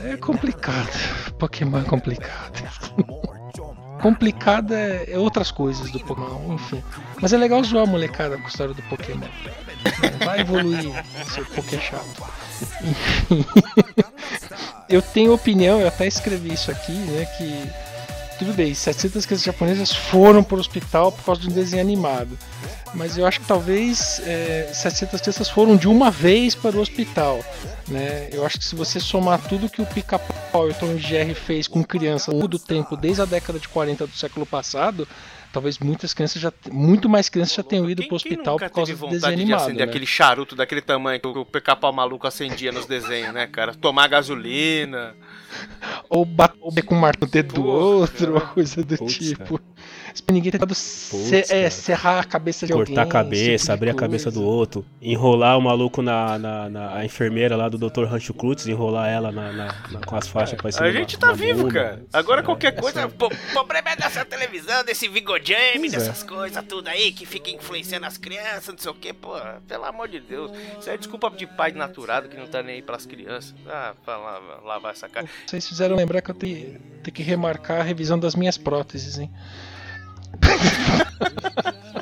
É complicado. Pokémon é complicado. complicado é, é outras coisas do Pokémon, enfim. Mas é legal zoar a molecada com a história do Pokémon. Vai evoluir, seu Poké chato. Enfim. eu tenho opinião, eu até escrevi isso aqui, né, que tudo bem, 700 crianças japonesas foram para o hospital por causa de um desenho animado. Mas eu acho que talvez é, 700 crianças foram de uma vez para o hospital. Né? Eu acho que se você somar tudo que o pica-pau qual o Tom Jerry fez com criança ao longo do tempo, desde a década de 40 do século passado, talvez muitas crianças já, muito mais crianças já tenham ido pro hospital Nunca por causa do desenho vontade de animado. acender né? aquele charuto daquele tamanho que o pica-pau maluco acendia nos desenhos, né, cara? Tomar gasolina. Ou bater com o dedo do outro, ou coisa do tipo. Ninguém tentado se- é, serrar a cabeça de alguém. Cortar a cabeça, tipo abrir a cabeça do outro, enrolar o maluco na, na, na- a enfermeira lá do Dr. Rancho Cruz, enrolar ela na, na- na- com as faixas pra cima A gente tá vivo, bunda. cara. Agora qualquer coisa. O problema é dessa televisão, desse Pois é. dessas coisas tudo aí que fica influenciando as crianças, não sei o que, pô, pelo amor de Deus. Isso é desculpa de pai naturado que não tá nem aí pras crianças. Ah, pra lá- lavar essa cara. Vocês fizeram lembrar que eu tenho, tenho que remarcar a revisão das minhas próteses, hein?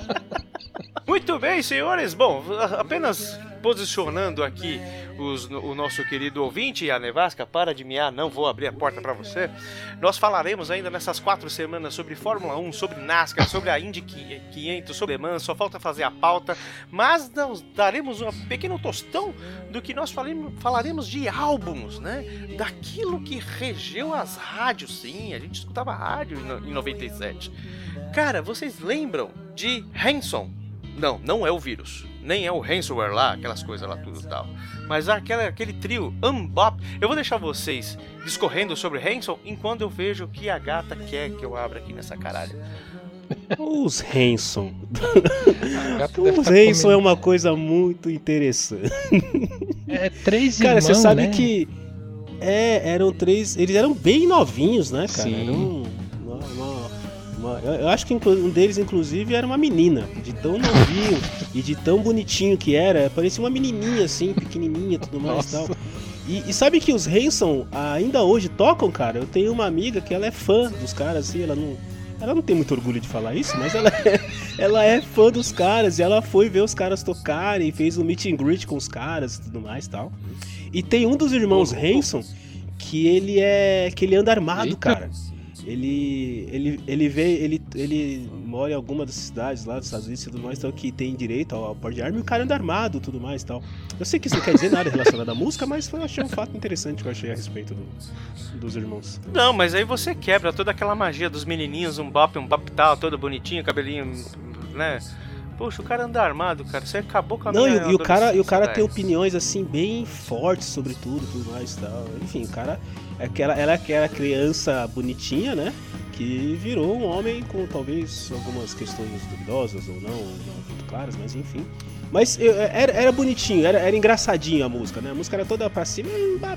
Muito bem, senhores. Bom, apenas posicionando aqui os- o nosso querido ouvinte, a Nevasca, para de miar, não vou abrir a porta para você. Nós falaremos ainda nessas quatro semanas sobre Fórmula 1, sobre NASCAR, sobre a Indy 500, sobre Le Mans, só falta fazer a pauta, mas nós daremos um pequeno tostão do que nós falaremos de álbuns, né? Daquilo que regeu as rádios, sim, a gente escutava rádio em 97. Cara, vocês lembram de Hanson? Não, não é o vírus. Nem é o ransomware lá, aquelas coisas lá, tudo e tal. Mas aquela, aquele trio Unbop. Eu vou deixar vocês discorrendo sobre Hanson enquanto eu vejo o que a gata quer que eu abra aqui nessa caralho. Os Hanson. Os tá Hanson é uma coisa muito interessante. É três Cara, irmãos, você sabe né? que é, eram três. Eles eram bem novinhos, né, cara? Sim. Eram uma- eu acho que um deles, inclusive, era uma menina. De tão novinho e de tão bonitinho que era. Parecia uma menininha, assim, pequenininha e tudo mais e Nossa. tal. E, e sabe que os Hanson ainda hoje tocam, cara? Eu tenho uma amiga que ela é fã dos caras, assim, ela não. Ela não tem muito orgulho de falar isso, mas ela é, ela é fã dos caras e ela foi ver os caras tocarem, fez um meet and greet com os caras e tudo mais e tal. E tem um dos irmãos Hanson que ele é. que ele anda armado, Eita. cara. Ele. ele. ele vê. Ele, ele mora em alguma das cidades lá dos Estados Unidos e tudo mais, então que tem direito ao, porte de arma e o cara anda armado tudo mais tal. Eu sei que isso não quer dizer nada relacionado à música, mas eu achei um fato interessante que eu achei a respeito do- dos irmãos. Não, mas aí você quebra toda aquela magia dos menininhos, um bop, um bop tal, todo bonitinho, cabelinho, né? Poxa, o cara anda armado, cara. Você acabou com a Não, minha e o cara, e o cara tem opiniões assim bem fortes sobre tudo, tudo mais e tal. Enfim, o cara é aquela, ela é aquela criança bonitinha, né? Que virou um homem com talvez algumas questões duvidosas ou não, não muito claras, mas enfim. Mas eu- era, era bonitinho, era, era engraçadinho a música, né? A música era toda pra cima,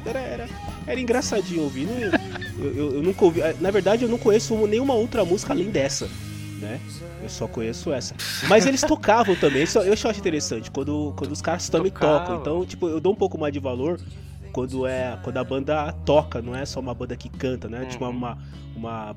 era, era, era engraçadinho ouvir. Eu, eu, eu nunca ouvi. Na verdade, eu não conheço nenhuma outra música além dessa, né? Eu só conheço essa. Mas eles tocavam também, isso eu acho interessante, quando, quando os caras também tocam. Então, tipo, eu dou um pouco mais de valor quando é quando a banda toca, não é só uma banda que canta, né? Tipo uma, uma é,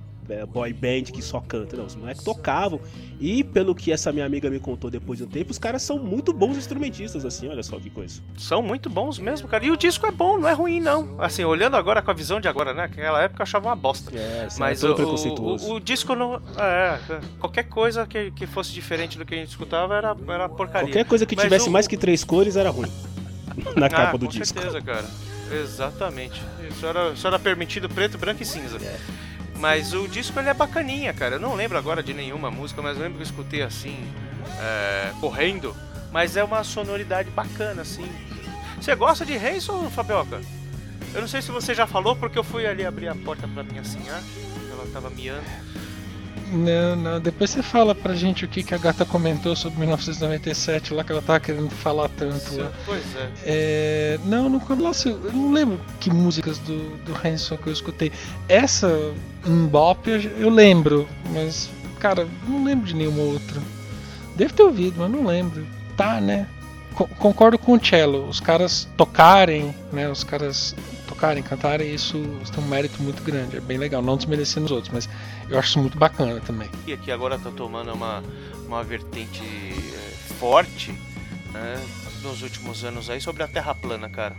boy band que só canta. Não, os moleques tocavam. E pelo que essa minha amiga me contou depois de um tempo, os caras são muito bons instrumentistas, assim, olha só que coisa. São muito bons mesmo, cara. E o disco é bom, não é ruim, não. Assim, olhando agora com a visão de agora, né? Naquela época eu achava uma bosta. É, Mas todo o, preconceituoso. o, o disco não. É, é, qualquer coisa que, que fosse diferente do que a gente escutava era, era porcaria. Qualquer coisa que Mas tivesse o- mais que três cores era ruim. Na ah, capa do com disco. certeza, cara. Exatamente. Isso era, isso era permitido preto, branco e cinza. Mas o disco ele é bacaninha, cara. Eu não lembro agora de nenhuma música, mas eu lembro que eu escutei assim, é, correndo. Mas é uma sonoridade bacana, assim. Você gosta de Hanson, Fabioca? Eu não sei se você já falou, porque eu fui ali abrir a porta pra minha senhora. Ela tava miando. Não, não. Depois você fala pra gente o que, que a gata comentou sobre 1997 lá que ela tava querendo falar tanto lá. Pois é. É, não, não, nossa, eu não lembro que músicas do, do Hanson que eu escutei. Essa, um bop, eu, eu lembro, mas, cara, não lembro de nenhuma outra. Devo ter ouvido, mas não lembro. Tá, né? Co- concordo com o Cello. Os caras tocarem, né? Os caras tocarem, cantarem, isso tem um mérito muito grande. É bem legal, não desmerecendo os outros, mas eu acho isso muito bacana também. E aqui agora tá tomando uma, uma vertente é, forte, né? Nos últimos anos aí sobre a Terra plana, cara.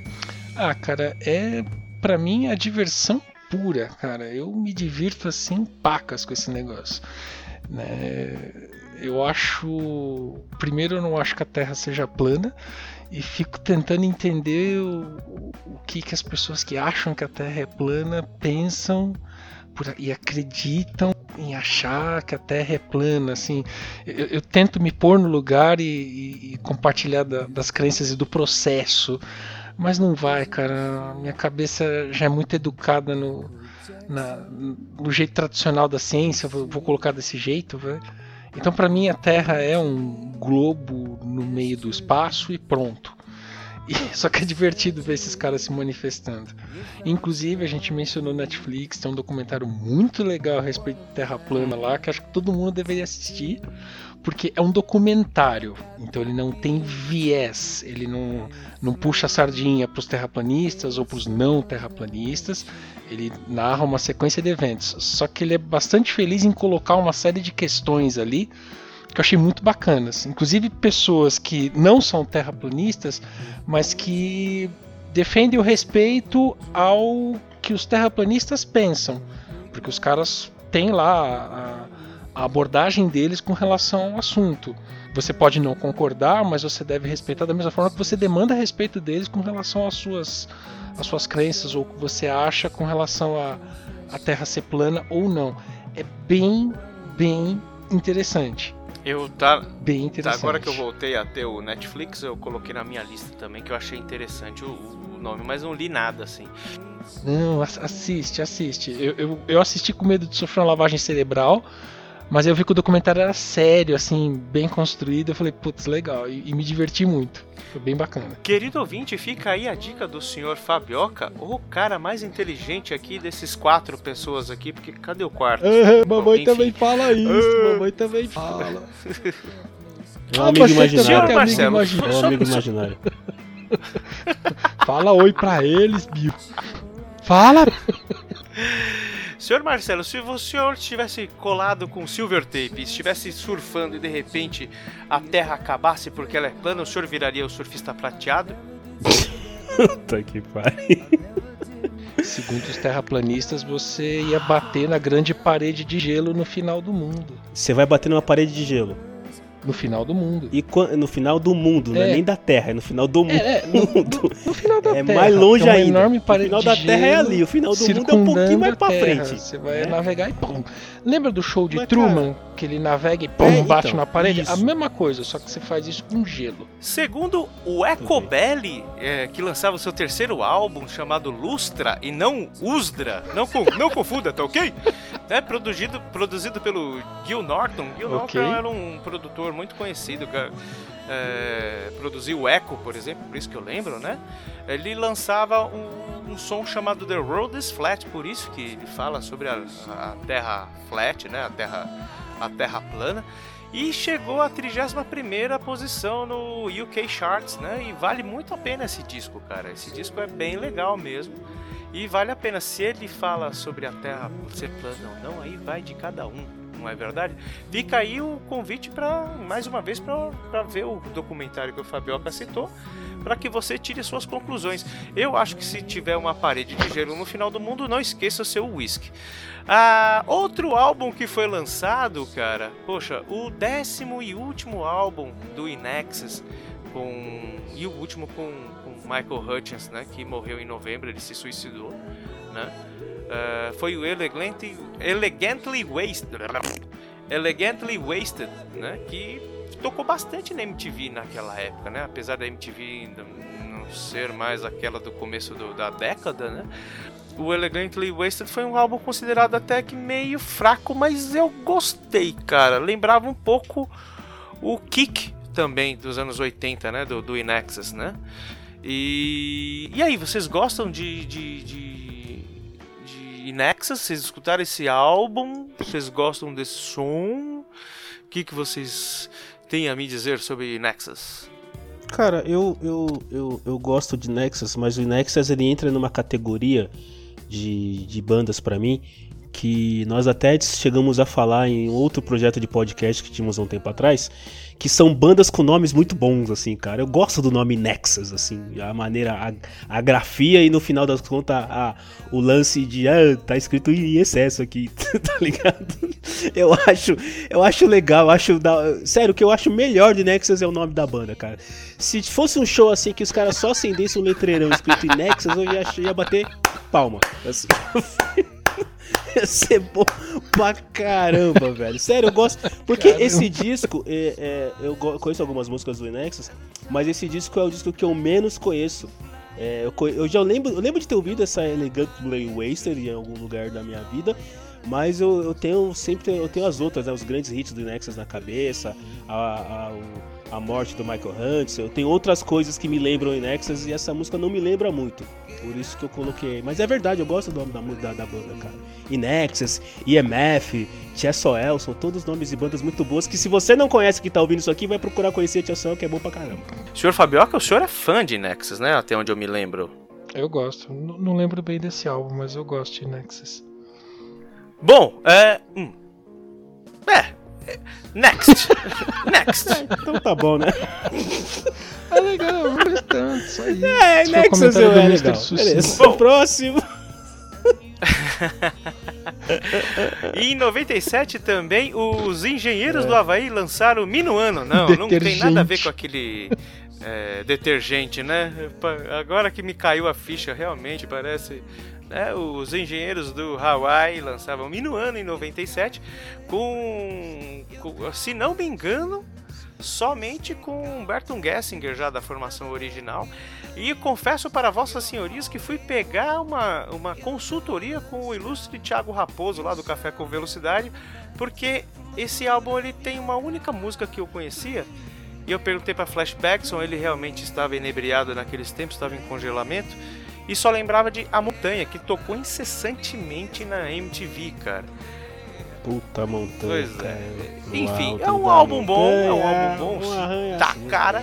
Ah, cara, é pra mim a diversão pura, cara. Eu me divirto assim pacas com esse negócio, né? eu acho. Primeiro, eu não acho que a Terra seja plana e fico tentando entender o, o que, que as pessoas que acham que a Terra é plana pensam por, e acreditam em achar que a Terra é plana. Assim, eu, eu tento me pôr no lugar e, e, e compartilhar da, das crenças e do processo, mas não vai, cara. Minha cabeça já é muito educada no, na, no jeito tradicional da ciência, vou, vou colocar desse jeito. Então, para mim, a Terra é um globo no meio do espaço e pronto. Só que é divertido ver esses caras se manifestando. Inclusive, a gente mencionou Netflix, tem um documentário muito legal a respeito de Terra plana lá, que acho que todo mundo deveria assistir, porque é um documentário, então ele não tem viés, ele não, não puxa a sardinha para os terraplanistas ou para os não terraplanistas, ele narra uma sequência de eventos, só que ele é bastante feliz em colocar uma série de questões ali que eu achei muito bacanas, inclusive pessoas que não são terraplanistas, mas que defendem o respeito ao que os terraplanistas pensam, porque os caras têm lá a, a abordagem deles com relação ao assunto. Você pode não concordar, mas você deve respeitar da mesma forma que você demanda respeito deles com relação às suas, às suas crenças ou o que você acha com relação a, a Terra ser plana ou não. É bem, bem interessante. Eu tá. Bem interessante. Agora que eu voltei a ter o Netflix, eu coloquei na minha lista também, que eu achei interessante o, o nome, mas não li nada assim. Não, assiste, assiste. Eu, eu, eu assisti com medo de sofrer uma lavagem cerebral, mas eu vi que o documentário era sério, assim, bem construído. Eu falei, putz, legal. E, e, me diverti muito. Foi bem bacana. Querido ouvinte, fica aí a dica do senhor Fabioca, o cara mais inteligente aqui desses quatro pessoas aqui, porque cadê o quarto? Mamãe Bom, também fala isso, mamãe também fala. É um amigo imaginário. Marcelo, é um amigo imaginário. fala oi pra eles, Bill. Fala! Senhor Marcelo, se o senhor estivesse colado com silver tape, estivesse surfando e de repente a Terra acabasse porque ela é plana, o senhor viraria o surfista prateado? Puta que pariu. Segundo os terraplanistas, você ia bater na grande parede de gelo no final do mundo. Você vai bater numa parede de gelo. No final do mundo. E no final do mundo, é. não é nem da Terra, é no final do mundo. É, é no, no, no, final da é Terra. mais longe é ainda. Enorme o final da Terra é ali, o final do mundo é um pouquinho mais pra frente. Você vai é. navegar e pum. Lembra do show de Mas, Truman? Cara, que ele navega e pum, é, bate então, na parede? Isso. A mesma coisa, só que você faz isso com gelo. Segundo o Ecobelly, é, que lançava o seu terceiro álbum chamado Lustra e não Usdra, não, não confunda, tá ok? É produzido, produzido pelo Gil Norton. Gil okay. Norton era um produtor muito conhecido, é, produziu o Echo, por exemplo, por isso que eu lembro, né? Ele lançava um, um, som chamado The Road is Flat, por isso que ele fala sobre a, a Terra flat, né? A Terra, a terra plana. E chegou à 31 posição no UK Charts, né? E vale muito a pena esse disco, cara. Esse disco é bem legal mesmo. E vale a pena, se ele fala sobre a Terra ser plana ou não, aí vai de cada um, não é verdade? Fica aí o convite para, mais uma vez, para ver o documentário que o Fabioca citou, para que você tire suas conclusões. Eu acho que se tiver uma parede de gelo no final do mundo, não esqueça o seu whisky. Ah, outro álbum que foi lançado, cara, poxa, o décimo e último álbum do Inexus, com e o último com, com Michael Hutchins, né, que morreu em novembro, ele se suicidou, né? Uh, foi o Elegantly, Elegantly Wasted, Elegantly Wasted, né, que tocou bastante na MTV naquela época, né? Apesar da MTV não ser mais aquela do começo do, da década, né? O Elegantly Wasted foi um álbum considerado até que meio fraco, mas eu gostei, cara. Lembrava um pouco o Kick também dos anos 80, né? Do, do Inexus, né? E, e aí, vocês gostam de, de, de, de Inexus? Vocês escutaram esse álbum? Vocês gostam desse som? O que, que vocês têm a me dizer sobre Nexus? Cara, eu, eu, eu, eu gosto de Nexus, mas o Nexus ele entra numa categoria de, de bandas para mim que nós até chegamos a falar em outro projeto de podcast que tínhamos há um tempo atrás, que são bandas com nomes muito bons, assim, cara. Eu gosto do nome Nexus, assim, a maneira, a, a grafia e no final das contas a, o lance de, ah, tá escrito em excesso aqui, tá ligado? Eu acho, eu acho legal, eu acho, da, sério, o que eu acho melhor de Nexus é o nome da banda, cara. Se fosse um show assim que os caras só acendessem um letreirão escrito em Nexus, eu ia, ia bater palma, assim. Ia ser bom pra caramba, velho. Sério, eu gosto. Porque caramba. esse disco, é, é, eu conheço algumas músicas do Nexus, mas esse disco é o disco que eu menos conheço. É, eu, eu, já lembro, eu lembro de ter ouvido essa Elegant Blade Waster em algum lugar da minha vida, mas eu, eu tenho sempre eu tenho as outras, né, os grandes hits do Nexus na cabeça, a, a, a morte do Michael Hunt, eu tenho outras coisas que me lembram em Nexus e essa música não me lembra muito. Por isso que eu coloquei. Mas é verdade, eu gosto do nome da, da, da banda, cara. Inexus, IMF, Soel, são todos nomes de bandas muito boas que se você não conhece que tá ouvindo isso aqui, vai procurar conhecer Soel, que é bom pra caramba. Senhor Fabioca, o senhor é fã de Nexus, né? Até onde eu me lembro. Eu gosto. N não lembro bem desse álbum, mas eu gosto de Nexus. Bom, é. Hum. É. Next. Next. É, então tá bom, né? É legal, bastante. Só isso. É, Esse Nexus é legal. Beleza. Bom. Próximo. e em 97 também, os engenheiros é. do Havaí lançaram Minuano. Não, não tem nada a ver com aquele é, detergente, né? Agora que me caiu a ficha, realmente parece. Né, os engenheiros do Hawaii lançavam Minuano em 97, com, com se não me engano, somente com Humberto Gessinger já da formação original. E confesso para vossas senhorias que fui pegar uma, uma consultoria com o ilustre Thiago Raposo lá do Café com Velocidade, porque esse álbum ele tem uma única música que eu conhecia. E eu perguntei para Flashbackson, ele realmente estava inebriado naqueles tempos, estava em congelamento, e só lembrava de A Montanha, que tocou incessantemente na MTV, cara. Puta montanha. Pois é. Enfim, é um álbum bom, é um álbum bom. Tá, cara.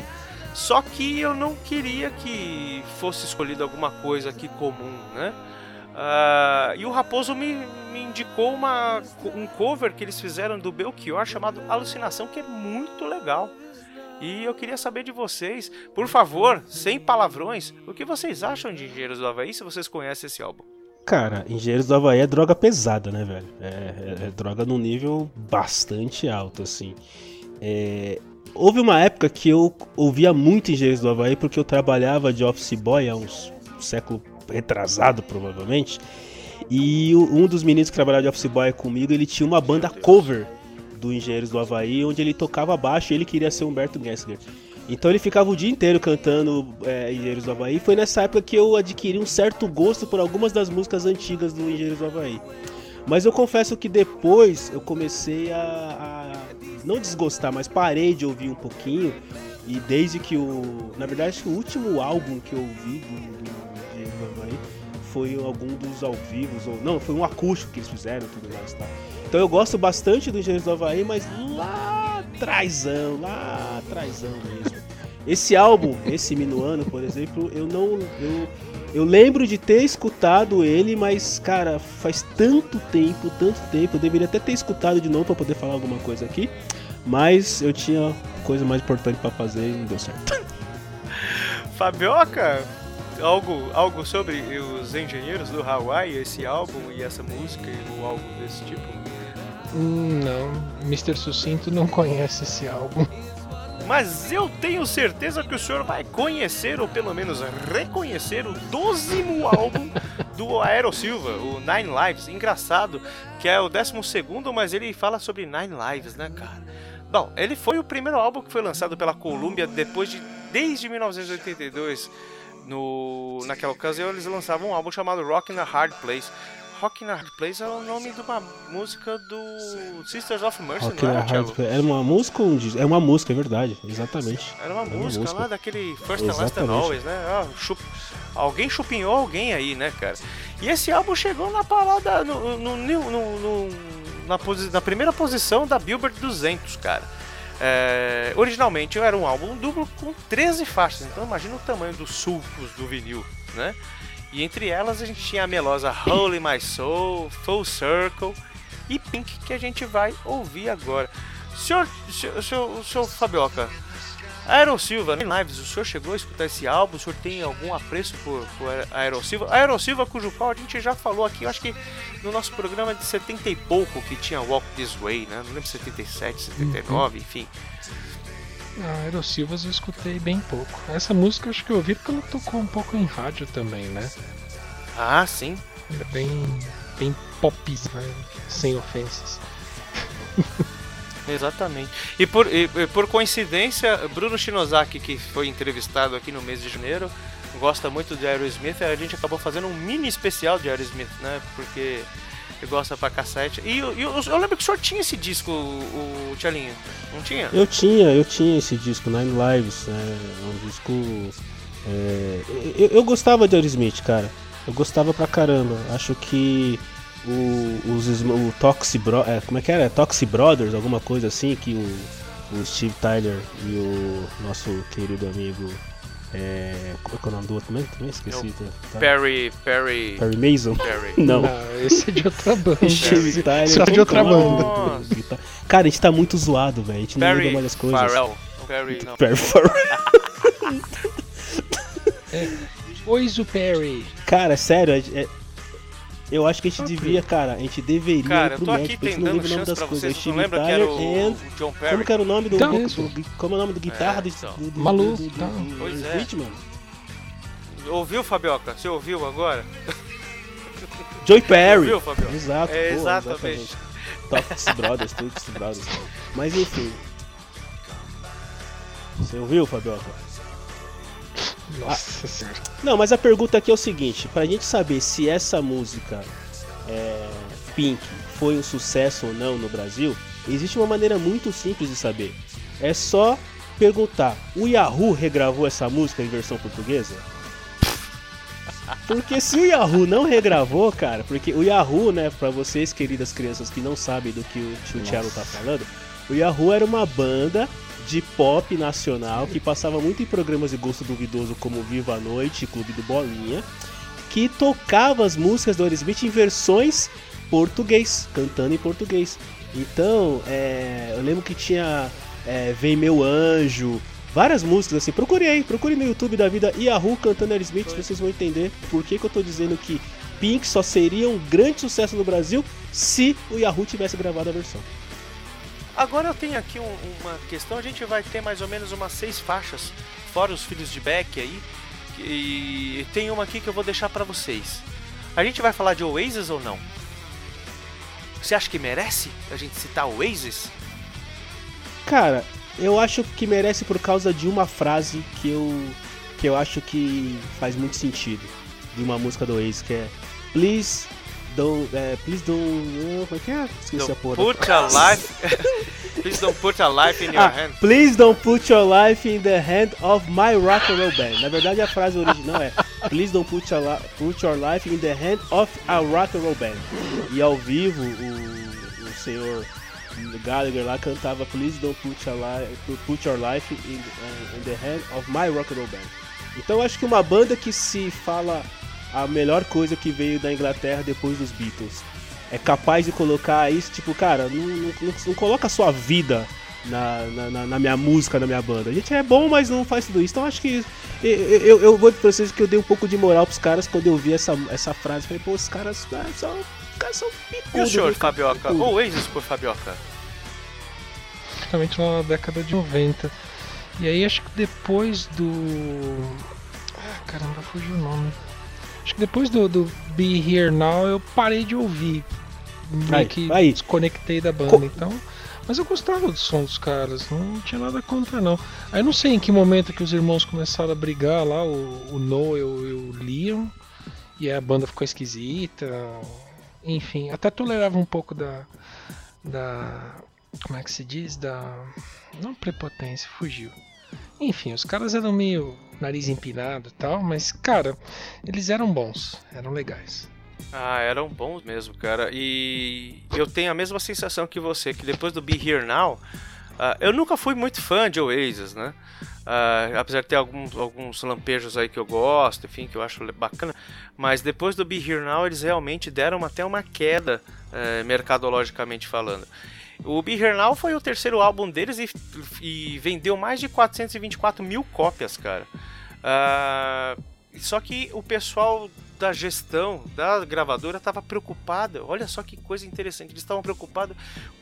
Só que eu não queria que fosse escolhido alguma coisa aqui comum, né? Uh, e o Raposo me, me indicou uma, um cover que eles fizeram do Belchior chamado Alucinação, que é muito legal. E eu queria saber de vocês, por favor, sem palavrões, o que vocês acham de Engenheiros do Havaí se vocês conhecem esse álbum? Cara, Engenheiros do Havaí é droga pesada, né, velho? É, é, é droga num nível bastante alto, assim. É, houve uma época que eu ouvia muito Engenheiros do Havaí porque eu trabalhava de office boy há uns século retrasado, provavelmente. E um dos meninos que trabalhava de office boy comigo, ele tinha uma banda cover do Engenheiros do Havaí, onde ele tocava baixo e ele queria ser Humberto Gessler. Então ele ficava o dia inteiro cantando é, Engenheiros do Havaí. Foi nessa época que eu adquiri um certo gosto por algumas das músicas antigas do Engenheiros do Havaí. Mas eu confesso que depois eu comecei a, a não desgostar, mas parei de ouvir um pouquinho. E desde que o. Na verdade, o último álbum que eu ouvi do, do Engenheiros do Havaí foi algum dos ao vivos, ou não, foi um acústico que eles fizeram tudo mais tá? Então eu gosto bastante do Engenheiros do Havaí, mas lá atrásão, lá atrásão mesmo. Esse álbum, esse Minuano, por exemplo, eu não. Eu, eu lembro de ter escutado ele, mas, cara, faz tanto tempo, tanto tempo. Eu deveria até ter escutado de novo para poder falar alguma coisa aqui. Mas eu tinha coisa mais importante para fazer e não deu certo. Fabioca, algo, algo sobre os engenheiros do Hawaii, esse álbum e essa música, ou algo desse tipo? Hum, não, Mr. Sucinto não conhece esse álbum mas eu tenho certeza que o senhor vai conhecer, ou pelo menos reconhecer, o dozimo álbum do Aero Silva, o Nine Lives. Engraçado que é o décimo segundo, mas ele fala sobre Nine Lives, né, cara? Bom, ele foi o primeiro álbum que foi lançado pela Columbia depois de, desde 1982. No, naquela ocasião eles lançavam um álbum chamado Rock in a Hard Place. Rock in a Hard Place é o nome de uma música do Sisters of Mercy, Rock não era, Hard Era uma música ou um É uma música, é verdade, exatamente. Era uma, era música, uma música, lá daquele First and Last and Always, né? Ah, chup... Alguém chupinhou alguém aí, né, cara? E esse álbum chegou na parada, no, no, no na, posi... na primeira posição da Billboard 200, cara. É, originalmente era um álbum duplo com 13 faixas, então imagina o tamanho dos sulcos do vinil, né? E entre elas a gente tinha a melosa Holy My Soul, Full Circle e Pink, que a gente vai ouvir agora. Senhor, senhor, senhor, senhor Fabioca, Aeron Silva, em lives, o senhor chegou a escutar esse álbum? O senhor tem algum apreço por, por Aeron Silva? Silva, cujo qual a gente já falou aqui, eu acho que no nosso programa de 70 e pouco, que tinha Walk This Way, né? Não lembro 77, 79, enfim. Ah, Aero Silvas eu escutei bem pouco. Essa música eu acho que eu ouvi porque ela tocou um pouco em rádio também, né? Ah, sim. É bem, bem pop, né? sem ofensas. Exatamente. E por, e, e por coincidência, Bruno Shinozaki, que foi entrevistado aqui no mês de janeiro, gosta muito de Aerosmith, a gente acabou fazendo um mini especial de Aerosmith, né? Porque ele gosta pra cassete. E, eu, eu, eu lembro que o senhor tinha esse disco, o, o Tchalinho, não tinha? Eu tinha, eu tinha esse disco, Nine Lives, né? Um disco. é, eu, eu gostava de Aerosmith, cara. Eu gostava pra caramba. Acho que o, os, o Toxic Bro, é, como é que era? Toxic Brothers, alguma coisa assim, que o, o Steve Tyler e o nosso querido amigo. É, qual é o nome do outro mesmo? Também esqueci. tá- tá- Perry, Perry... Perry Mason? Perry. Não. esse é de outra banda. Tyler. Isso é de outra como que é o banda. Cara, a gente tá muito zoado, velho. A gente não lembra Perry mais as coisas. Farrell. Perry, não. Perry Farrell. Pois o Perry. Cara, sério, é- é- eu acho que a gente devia, cara, a gente deveria Cara, ir eu pro tô aqui médico, a gente não tentando lembra o nome chance das pra coisas. vocês, não Steve lembram que era o, and- o John Perry? Como que era o nome do, Então, do- como é o nome do guitarra É, do, então. do, do, Malu, do, do, tá. do- Pois do é. Whitman? Ouviu, Fabioca? Você ouviu agora? Joy Perry. Ouviu, Fabioca? Exato, É, pô, exatamente. Toxic Brothers, Toxic Brothers. cara. Mas enfim. Você ouviu, Fabioca? Nossa senhora. Não, mas a pergunta aqui é o seguinte: pra gente saber se essa música é, Pink foi um sucesso ou não no Brasil, existe uma maneira muito simples de saber. É só perguntar: o Yahoo regravou essa música em versão portuguesa? Porque se o Yahoo não regravou, cara, porque o Yahoo, né, pra vocês, queridas crianças que não sabem do que o tio Thiago tá falando, o Yahoo era uma banda de pop nacional que passava muito em programas de gosto duvidoso como Viva a Noite, Clube do Bolinha, que tocava as músicas do Aerosmith em versões português, cantando em português. Então, é, eu lembro que tinha é, Vem Meu Anjo, várias músicas assim. Procure aí, procure no YouTube da vida Yahoo cantando Aerosmith, vocês vão entender por que, que eu tô dizendo que Pink só seria um grande sucesso no Brasil se o Yahoo tivesse gravado a versão. Agora eu tenho aqui um- uma questão, a gente vai ter mais ou menos umas seis faixas, fora os filhos de Beck aí, e tem uma aqui que eu vou deixar pra vocês. A gente vai falar de Oasis ou não? Você acha que merece a gente citar Oasis? Cara, eu acho que merece por causa de uma frase que eu que eu acho que faz muito sentido de uma música do Oasis que é Please don't, é, please don't, como é que é? Esqueci a Don't porra. put a life... Please don't put a life in your Ah, hand. please don't put your life in the hand of my rock and roll band. Na verdade a frase original é Please don't put your, li- put your life in the hand of a rock and roll band. E ao vivo o, o senhor Gallagher lá cantava Please don't put your, li put your life in, uh, in the hand of my rock and roll band. Então eu acho que uma banda que se fala a melhor coisa que veio da Inglaterra depois dos Beatles é capaz de colocar isso, tipo, cara, não, não, não- não coloca a sua vida na, na, na- minha música, na minha banda. A gente é bom, mas não faz tudo isso. Então acho que. Eu, eu, eu vou pra vocês que eu dei um pouco de moral pros caras quando eu vi essa, essa frase. Falei, pô, os caras, ah, são, os caras são E o senhor? Fabioca? Picudo. Oasis por Fabioca? Praticamente na década de 90. E aí acho que depois do. Ah, caramba, fugiu o nome. Acho que depois do, do Be Here Now eu parei de ouvir. Meio Aí, que aí. desconectei da banda, Co- então. Mas eu gostava do som dos caras, não tinha nada contra não. Aí não sei em que momento que os irmãos começaram a brigar lá, o, o Noel e o Liam, e aí a banda ficou esquisita. Enfim, até tolerava um pouco da. da. como é que se diz? Da. não prepotência, fugiu. Enfim, os caras eram meio nariz empinado e tal, mas cara, eles eram bons, eram legais. Ah, eram bons mesmo, cara. E eu tenho a mesma sensação que você, que depois do Be Here Now, Ah, eu nunca fui muito fã de Oasis, né? Ah, apesar de ter alguns, alguns lampejos aí que eu gosto, enfim, que eu acho bacana. Mas depois do Be Here Now, eles realmente deram até uma queda, eh, mercadologicamente falando. O Now foi o terceiro álbum deles e, e vendeu mais de 424 mil cópias, cara. Ah, só que o pessoal da gestão da gravadora estava preocupada. Olha só que coisa interessante. Eles estavam preocupados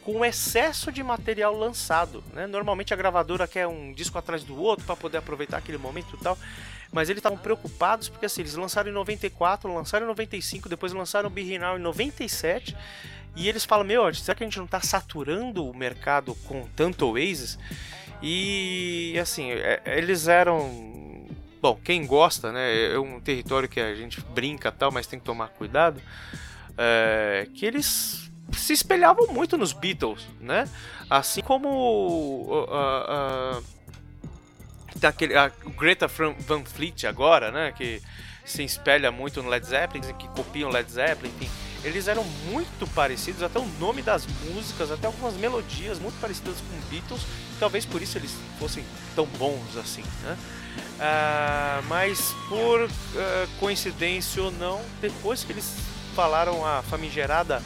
com o excesso de material lançado. Né? Normalmente a gravadora quer um disco atrás do outro para poder aproveitar aquele momento e tal. Mas eles estavam preocupados porque assim, eles lançaram em 94, lançaram em 95, depois lançaram o Now em 97. E eles falam: Meu, será que a gente não está saturando o mercado com tanto Oasis? E assim, é, eles eram Bom, quem gosta, né? É um território que a gente brinca tal, mas tem que tomar cuidado. É, que eles se espelhavam muito nos Beatles, né? Assim como uh, uh, uh, daquele, a Greta Van Fleet agora, né? Que se espelha muito no Led Zeppelin, que copiam Led Zeppelin, enfim. Eles eram muito parecidos, até o nome das músicas, até algumas melodias muito parecidas com Beatles, e talvez por isso eles fossem tão bons assim, né? Uh, mas por uh, coincidência ou não, depois que eles falaram a famigerada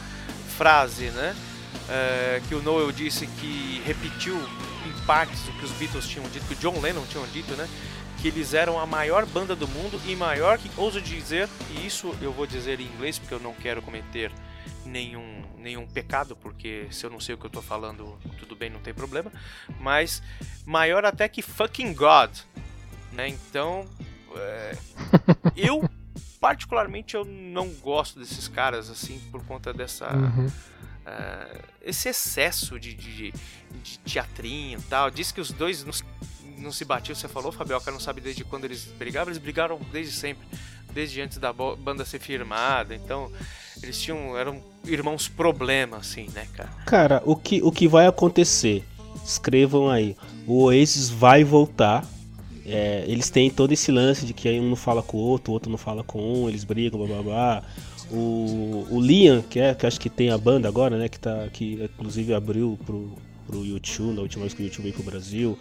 frase, né? Uh, que o Noel disse que repetiu em partes o que os Beatles tinham dito, que o John Lennon tinham dito, né? Que eles eram a maior banda do mundo e maior que, ouso dizer, e isso eu vou dizer em inglês porque eu não quero cometer nenhum, nenhum pecado, porque se eu não sei o que eu tô falando, tudo bem, não tem problema. Mas maior até que fucking God, né? Então, é, eu particularmente eu não gosto desses caras assim por conta dessa Uhum. uh, esse excesso de, de, de teatrinho e tal. Diz que os dois não, não se batiam. Você falou, Fabioca, não sabe desde quando eles brigavam. Eles brigaram desde sempre, desde antes da banda ser firmada. Então eles tinham eram irmãos problema assim, né, cara? Cara, o que o que vai acontecer? Escrevam aí. O Oasis vai voltar é, eles têm todo esse lance de que um não fala com o outro, o outro não fala com um, eles brigam, blá blá blá. O, o Liam, que é que acho que tem a banda agora, né? Que, tá, que inclusive abriu pro, pro YouTube, na última vez que o YouTube veio pro Brasil.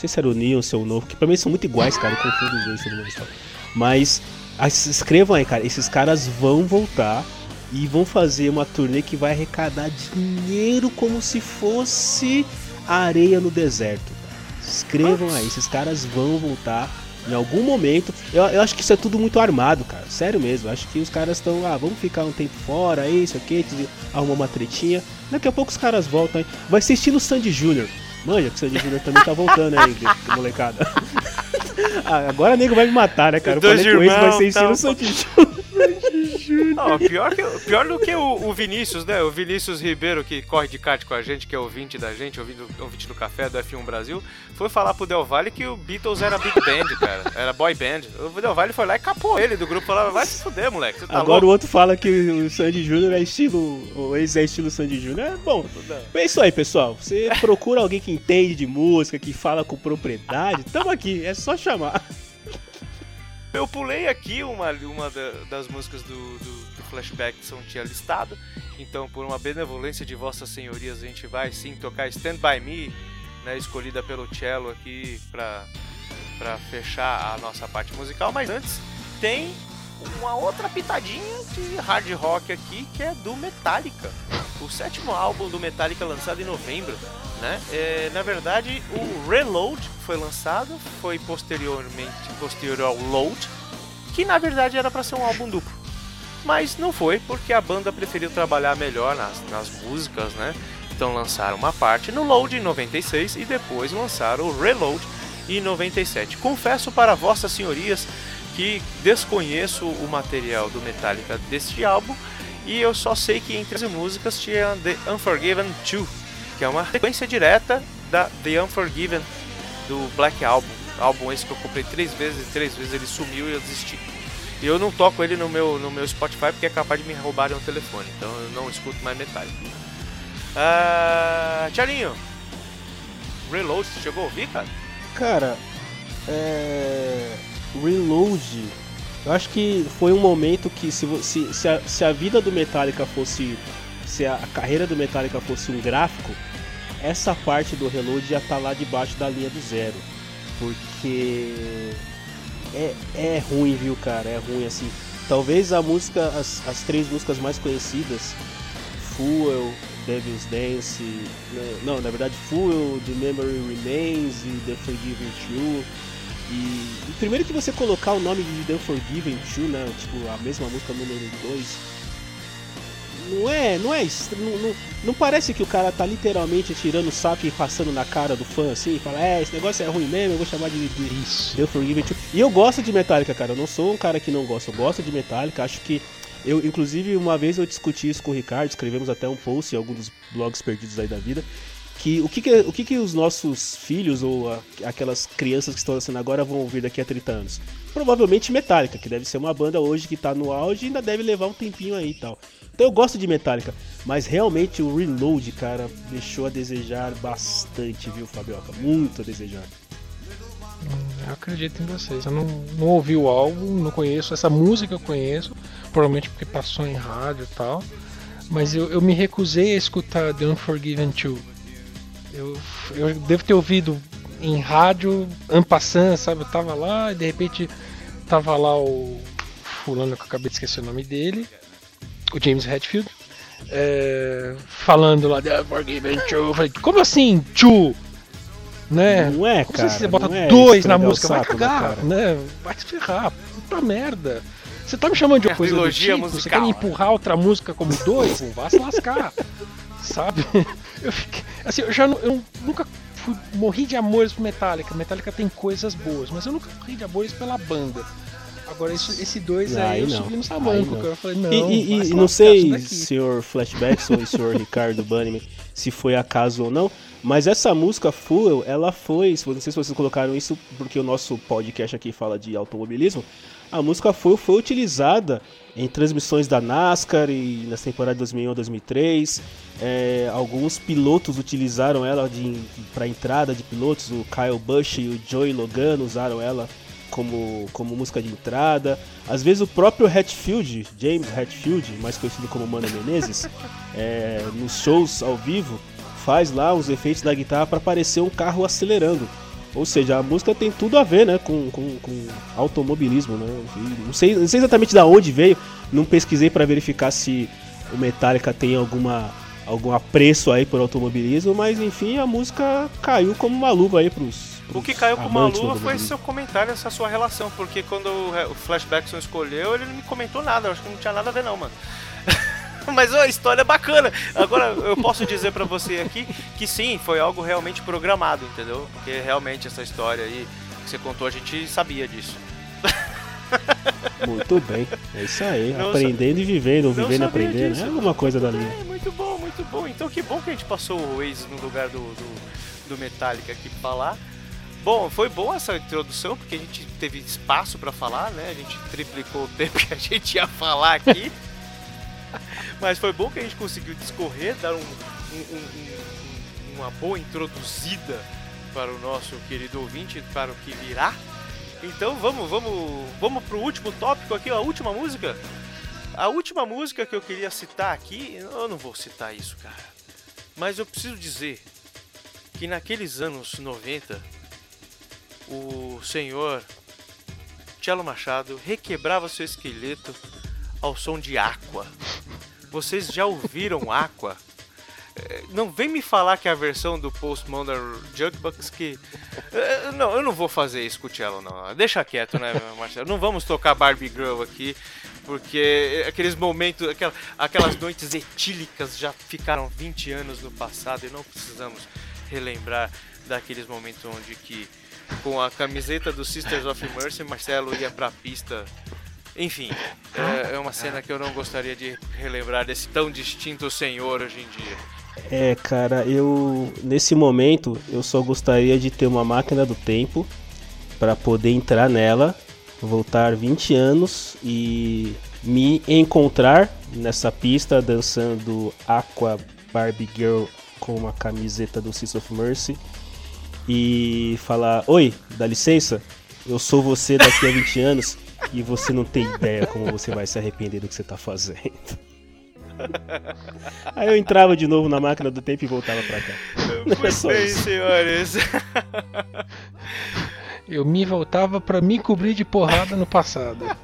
Não sei se era o ou se é o novo, que pra mim são muito iguais, cara. Eu confundo os dois todo mundo sabe. Mas escrevam aí, cara. Esses caras vão voltar e vão fazer uma turnê que vai arrecadar dinheiro como se fosse areia no deserto. Escrevam aí, esses caras vão voltar em algum momento. Eu, eu acho que isso é tudo muito armado, cara. Sério mesmo. Eu acho que os caras estão, ah, vamos ficar um tempo fora, isso aqui, arrumar uma tretinha. Daqui a pouco os caras voltam. Hein? Vai ser estilo Sandy Jr. Manja que o Sandy Jr. também tá voltando aí, molecada. ah, agora o nego vai me matar, né, cara? Eu falei com esse vai ser estilo Sandy Jr. Não, pior, que, pior do que o, o, Vinícius, né? O Vinícius Ribeiro, que corre de kart com a gente, que é ouvinte da gente, ouvinte, ouvinte do café do F1 Brasil, foi falar pro Del Valle que o Beatles era Big Band, cara. Era boy band. O Del Valle foi lá e capou ele do grupo. Falava, vai se fuder, moleque. Tá Agora louco? o outro fala que o Sandy Júnior é estilo. O ex é estilo Sandy Júnior. É bom. É isso aí, pessoal. Você procura alguém que entende de música, que fala com propriedade. Tamo aqui, é só chamar. Eu pulei aqui uma, uma das músicas do, do, do flashback que não tinha listado. Então, por uma benevolência de vossas senhorias, a gente vai sim tocar Stand By Me, né, escolhida pelo cello aqui para para fechar a nossa parte musical. Mas antes, tem uma outra pitadinha de hard rock aqui que é do Metallica. O sétimo álbum do Metallica lançado em novembro. Né? É, na verdade, o Reload foi lançado, foi posteriormente posterior ao Load, que na verdade era para ser um álbum duplo. Mas não foi, porque a banda preferiu trabalhar melhor nas, nas músicas, né? Então lançaram uma parte no Load em 96 e depois lançaram o Reload em 97. Confesso para vossas senhorias que desconheço o material do Metallica deste álbum e eu só sei que entre as músicas tinha The Unforgiven 2, que é uma sequência direta da The Unforgiven do Black Album. Álbum esse que eu comprei três vezes e três vezes ele sumiu e eu desisti. E eu não toco ele no meu, no meu Spotify porque é capaz de me roubarem um telefone, então eu não escuto mais Metallica. Uh, Tcharinho, Reload, você chegou a ouvir, cara? Cara, é. Reload. Eu acho que foi um momento que se, se, se, a, se a vida do Metallica fosse. Se a carreira do Metallica fosse um gráfico, essa parte do reload já tá lá debaixo da linha do zero. Porque é, é ruim, viu, cara? É ruim assim. Talvez a música, as, as três músicas mais conhecidas, Fuel, Devil's Dance, né, não, na verdade Fuel, The Memory Remains e The Forgiven True. E, e, primeiro que você colocar o nome de The Forgiven True, né, tipo a mesma música número 2, não é, não é, não, não, não, parece que o cara tá literalmente tirando o saco e passando na cara do fã assim, e fala, é, esse negócio é ruim mesmo, eu vou chamar de, de Isso. The Forgiven. E eu gosto de Metallica, cara, eu não sou um cara que não gosta, eu gosto de Metallica, acho que eu, inclusive, uma vez eu discuti isso com o Ricardo, escrevemos até um post em algum dos blogs perdidos aí da vida, que o que, que o que, que os nossos filhos ou a, aquelas crianças que estão nascendo agora vão ouvir daqui a 30 anos? Provavelmente Metallica, que deve ser uma banda hoje que tá no auge e ainda deve levar um tempinho aí e tal. Então eu gosto de Metallica, mas realmente o Reload, cara, deixou a desejar bastante, viu, Fabioca? Muito a desejar. Eu acredito em vocês. Eu não, não ouvi o álbum, não conheço. Essa música eu conheço, provavelmente porque passou em rádio e tal. Mas eu, eu me recusei a escutar The Unforgiven 2. Eu, eu devo ter ouvido em rádio, ampassant, sabe? Eu tava lá e de repente tava lá o fulano que eu acabei de esquecer o nome dele, o James Hetfield, é, falando lá The Unforgiven 2. Eu falei, como assim, 2? né? Não é, Como cara. se você bota é dois na música, vai cagar, né? Vai se ferrar, puta merda. Você tá me chamando de uma É coisa do tipo? Você musical. quer me empurrar outra música como dois? Vá se lascar, sabe? Eu fiquei, assim, eu já não- eu nunca fui, morri de amores por Metallica. Metallica tem coisas boas, mas eu nunca morri de amores pela banda. Agora, isso, esse dois aí, Aí eu não. subi no samanco, cara. Eu falei, não, E, e- e não sei, senhor Flashbacks ou senhor Ricardo Bunnyman, se foi acaso ou não, mas essa música Fuel, ela foi, não sei se vocês colocaram isso, porque o nosso podcast aqui fala de automobilismo, a música Fuel foi utilizada em transmissões da NASCAR e nas temporadas de 2001 a 2003. É, alguns pilotos utilizaram ela para entrada de pilotos, o Kyle Busch e o Joey Logano usaram ela como, como música de entrada. Às vezes o próprio Hatfield, James Hatfield, mais conhecido como Mano Menezes, é, nos shows ao vivo, faz lá os efeitos da guitarra para parecer um carro acelerando. Ou seja, a música tem tudo a ver né, com, com, com automobilismo. Né? Não, sei, não sei exatamente de onde veio, não pesquisei para verificar se o Metallica tem alguma, algum apreço aí por automobilismo, mas enfim, a música caiu como uma luva aí pros. O que caiu com uma luva foi seu comentário, essa sua relação, porque quando o Flashbackson escolheu, ele não me comentou nada, acho que não tinha nada a ver não, mano. Mas ó, a história é bacana. Agora, eu posso dizer pra você aqui que sim, foi algo realmente programado, entendeu? Porque realmente essa história aí que você contou, a gente sabia disso. Muito bem, é isso aí. Não aprendendo e vivendo, vivendo e aprendendo. disso. É alguma coisa da linha. É, muito bom, muito bom. Então que bom que a gente passou o Waze no lugar do, do, do Metallica aqui pra falar. Bom, foi bom essa introdução, porque a gente teve espaço pra falar, né? A gente triplicou o tempo que a gente ia falar aqui. Mas foi bom que a gente conseguiu discorrer, dar um, um- um- um- uma boa introduzida para o nosso querido ouvinte, para o que virá. Então vamos, vamos, vamos pro último tópico aqui, a última música. A última música que eu queria citar aqui, eu não vou citar isso, cara. Mas eu preciso dizer que naqueles anos 90, o senhor Cello Machado requebrava seu esqueleto ao som de Aqua. Vocês já ouviram Aqua? Eh, Não vem me falar que é a versão do Postmodern Jukebox que. Eh, Não, eu não vou fazer isso com o Cello, não. Deixa quieto, né, Marcelo? Não vamos tocar Barbie Girl aqui, porque aqueles momentos, aquela- aquelas noites etílicas já ficaram 20 anos no passado e não precisamos relembrar daqueles momentos onde que com a camiseta do Sisters of Mercy, Marcelo ia pra pista. Enfim, é, é uma cena que eu não gostaria de relembrar desse tão distinto senhor hoje em dia. É, cara, eu nesse momento eu só gostaria de ter uma máquina do tempo para poder entrar nela, voltar 20 anos e me encontrar nessa pista dançando Aqua Barbie Girl com uma camiseta do Sisters of Mercy e falar: "Oi, dá licença? Eu sou você daqui a 20 anos e você não tem ideia como você vai se arrepender do que você tá fazendo." Aí eu entrava de novo na máquina do tempo e voltava pra cá. Muito É só bem, isso. senhores. Eu me voltava pra me cobrir de porrada no passado.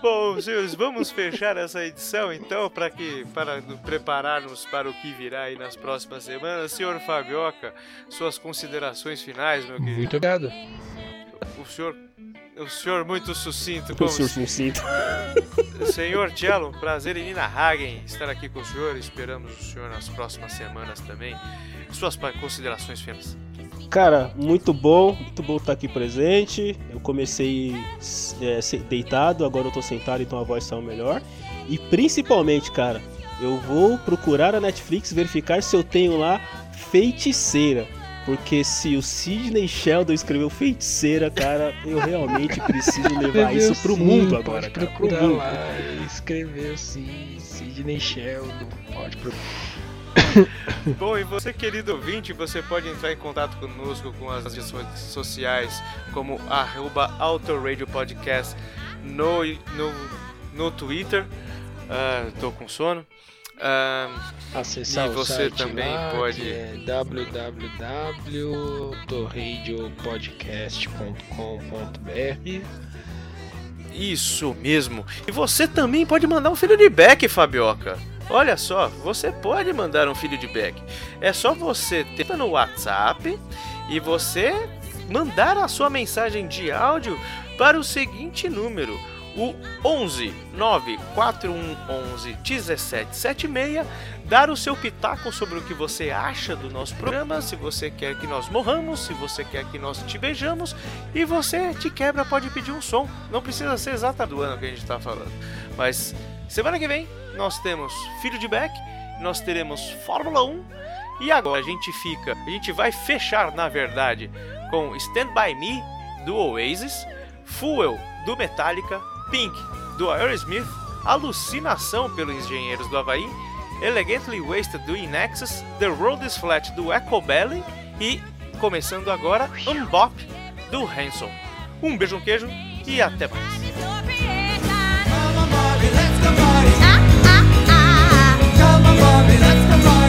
Bom, senhores, vamos fechar essa edição então para que para prepararmos para o que virá aí nas próximas semanas. Senhor Fabioca, suas considerações finais, meu querido. Muito obrigado. O senhor, o senhor muito sucinto, O senhor sucinto. Senhor Cello, prazer em Nina Hagen estar aqui com o senhor. Esperamos o senhor nas próximas semanas também. Suas considerações finais. Cara, muito bom, muito bom estar aqui presente. Eu comecei é, deitado, agora eu tô sentado, então a voz saiu melhor. E principalmente, cara, eu vou procurar a Netflix verificar se eu tenho lá feiticeira. Porque se o Sidney Sheldon escreveu feiticeira, cara, eu realmente preciso levar Escreveu isso pro sim, mundo pode agora, cara. Pro procurar mundo. lá. Escreveu sim, Sidney Sheldon. Pode procurar. Bom, e você, querido ouvinte, você pode entrar em contato conosco com as redes sociais como arroba Autoradio Podcast no, no, no Twitter. Ah, tô com sono. Ah, Acessar e o você também lá, pode. é www.radiopodcast.com.br Isso mesmo. E você também pode mandar um feedback, Fabioca. Olha só, você pode mandar um feedback. É só você ter no WhatsApp e você mandar a sua mensagem de áudio para o seguinte número: o 11 94111 1776. Dar o seu pitaco sobre o que você acha do nosso programa, se você quer que nós morramos, se você quer que nós te beijamos, e você te quebra, pode pedir um som. Não precisa ser exata do ano que a gente está falando. Mas semana que vem nós temos Filho de Beck, nós teremos Fórmula 1 e agora a gente fica, a gente vai fechar na verdade com Stand By Me do Oasis, Fuel do Metallica, Pink do Aerosmith, Alucinação pelos Engenheiros do Havaí, Elegantly Wasted do Inexus, The Road is Flat do Echo Belly e começando agora Unbop do Hanson. Um beijo, um queijo e até mais. Come on, let's come on.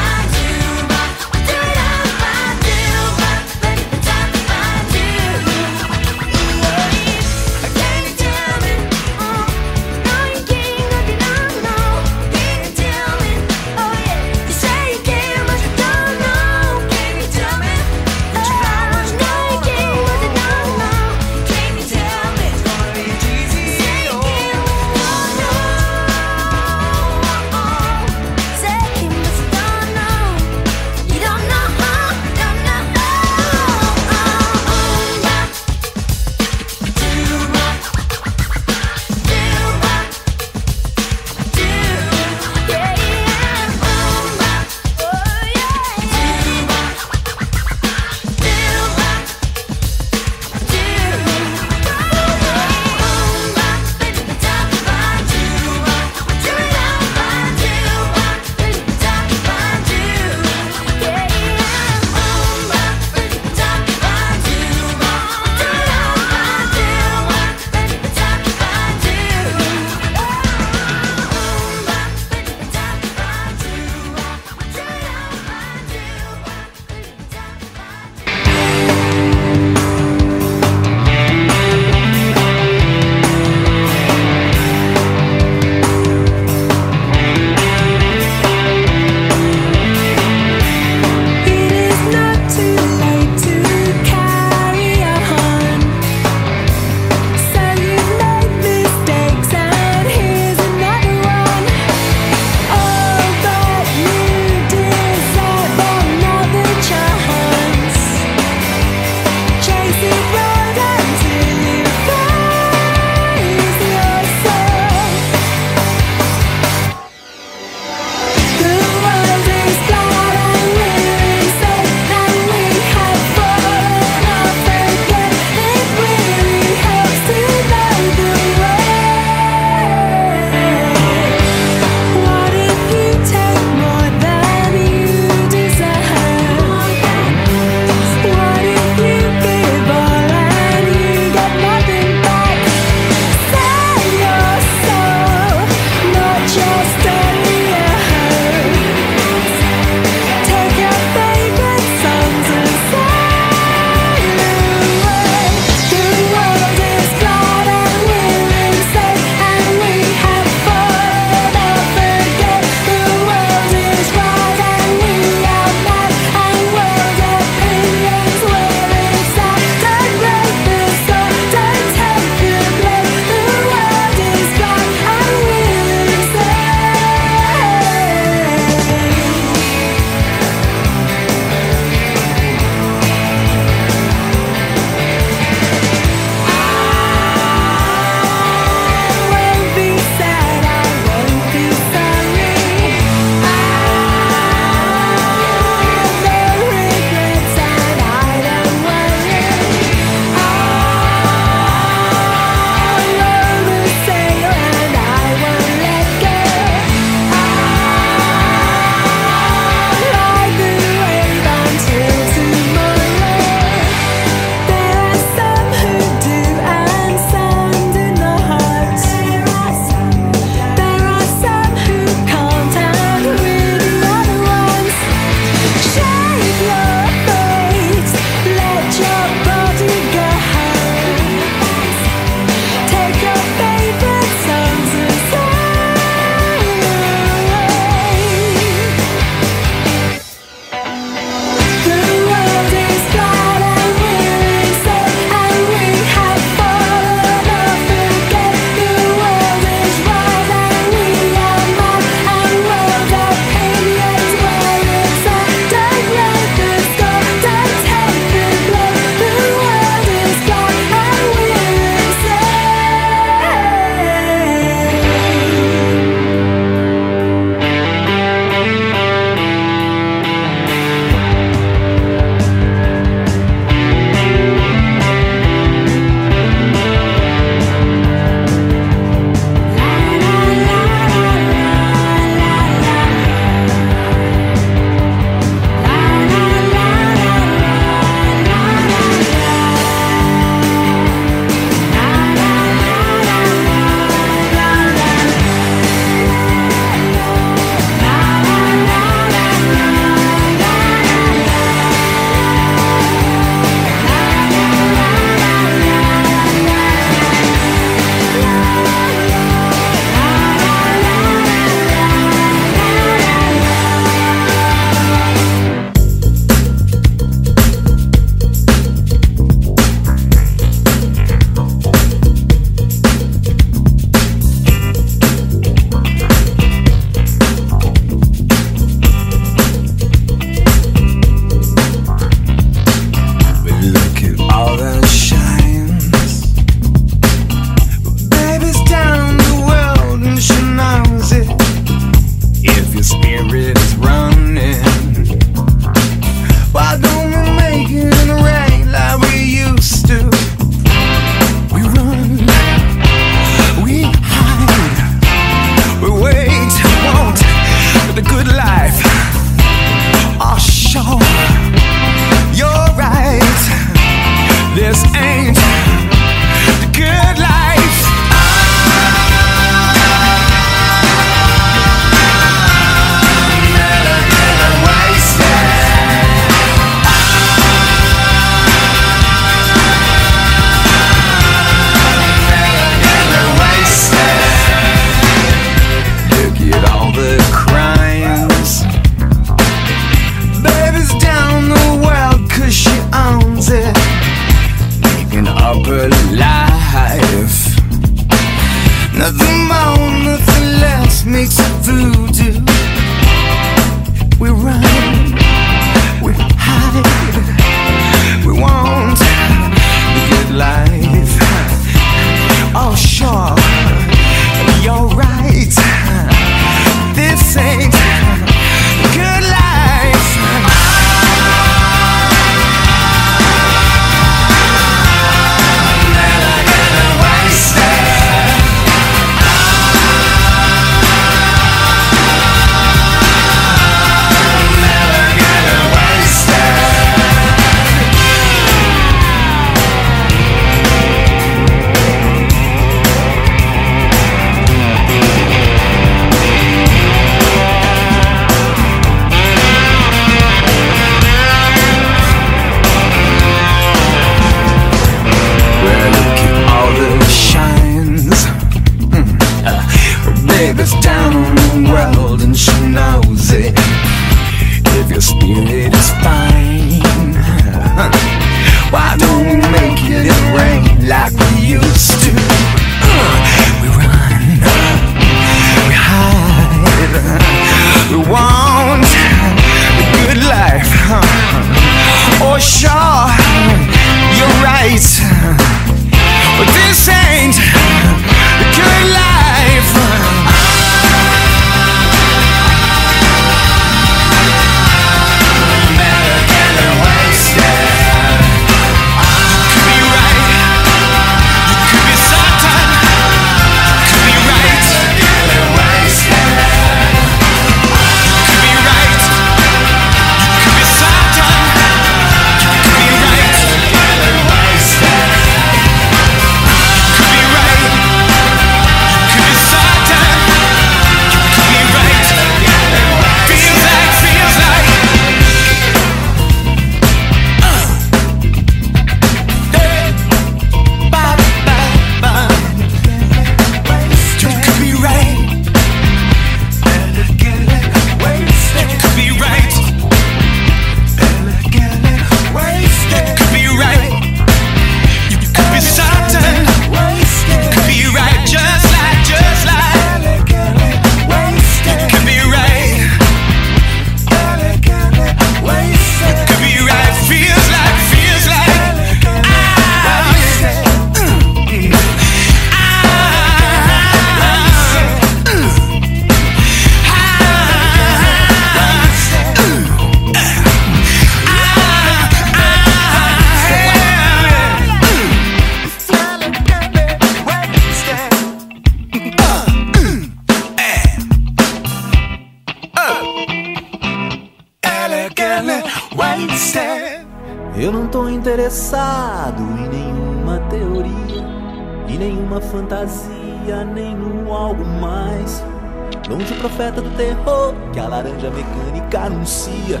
Do terror que a laranja mecânica anuncia.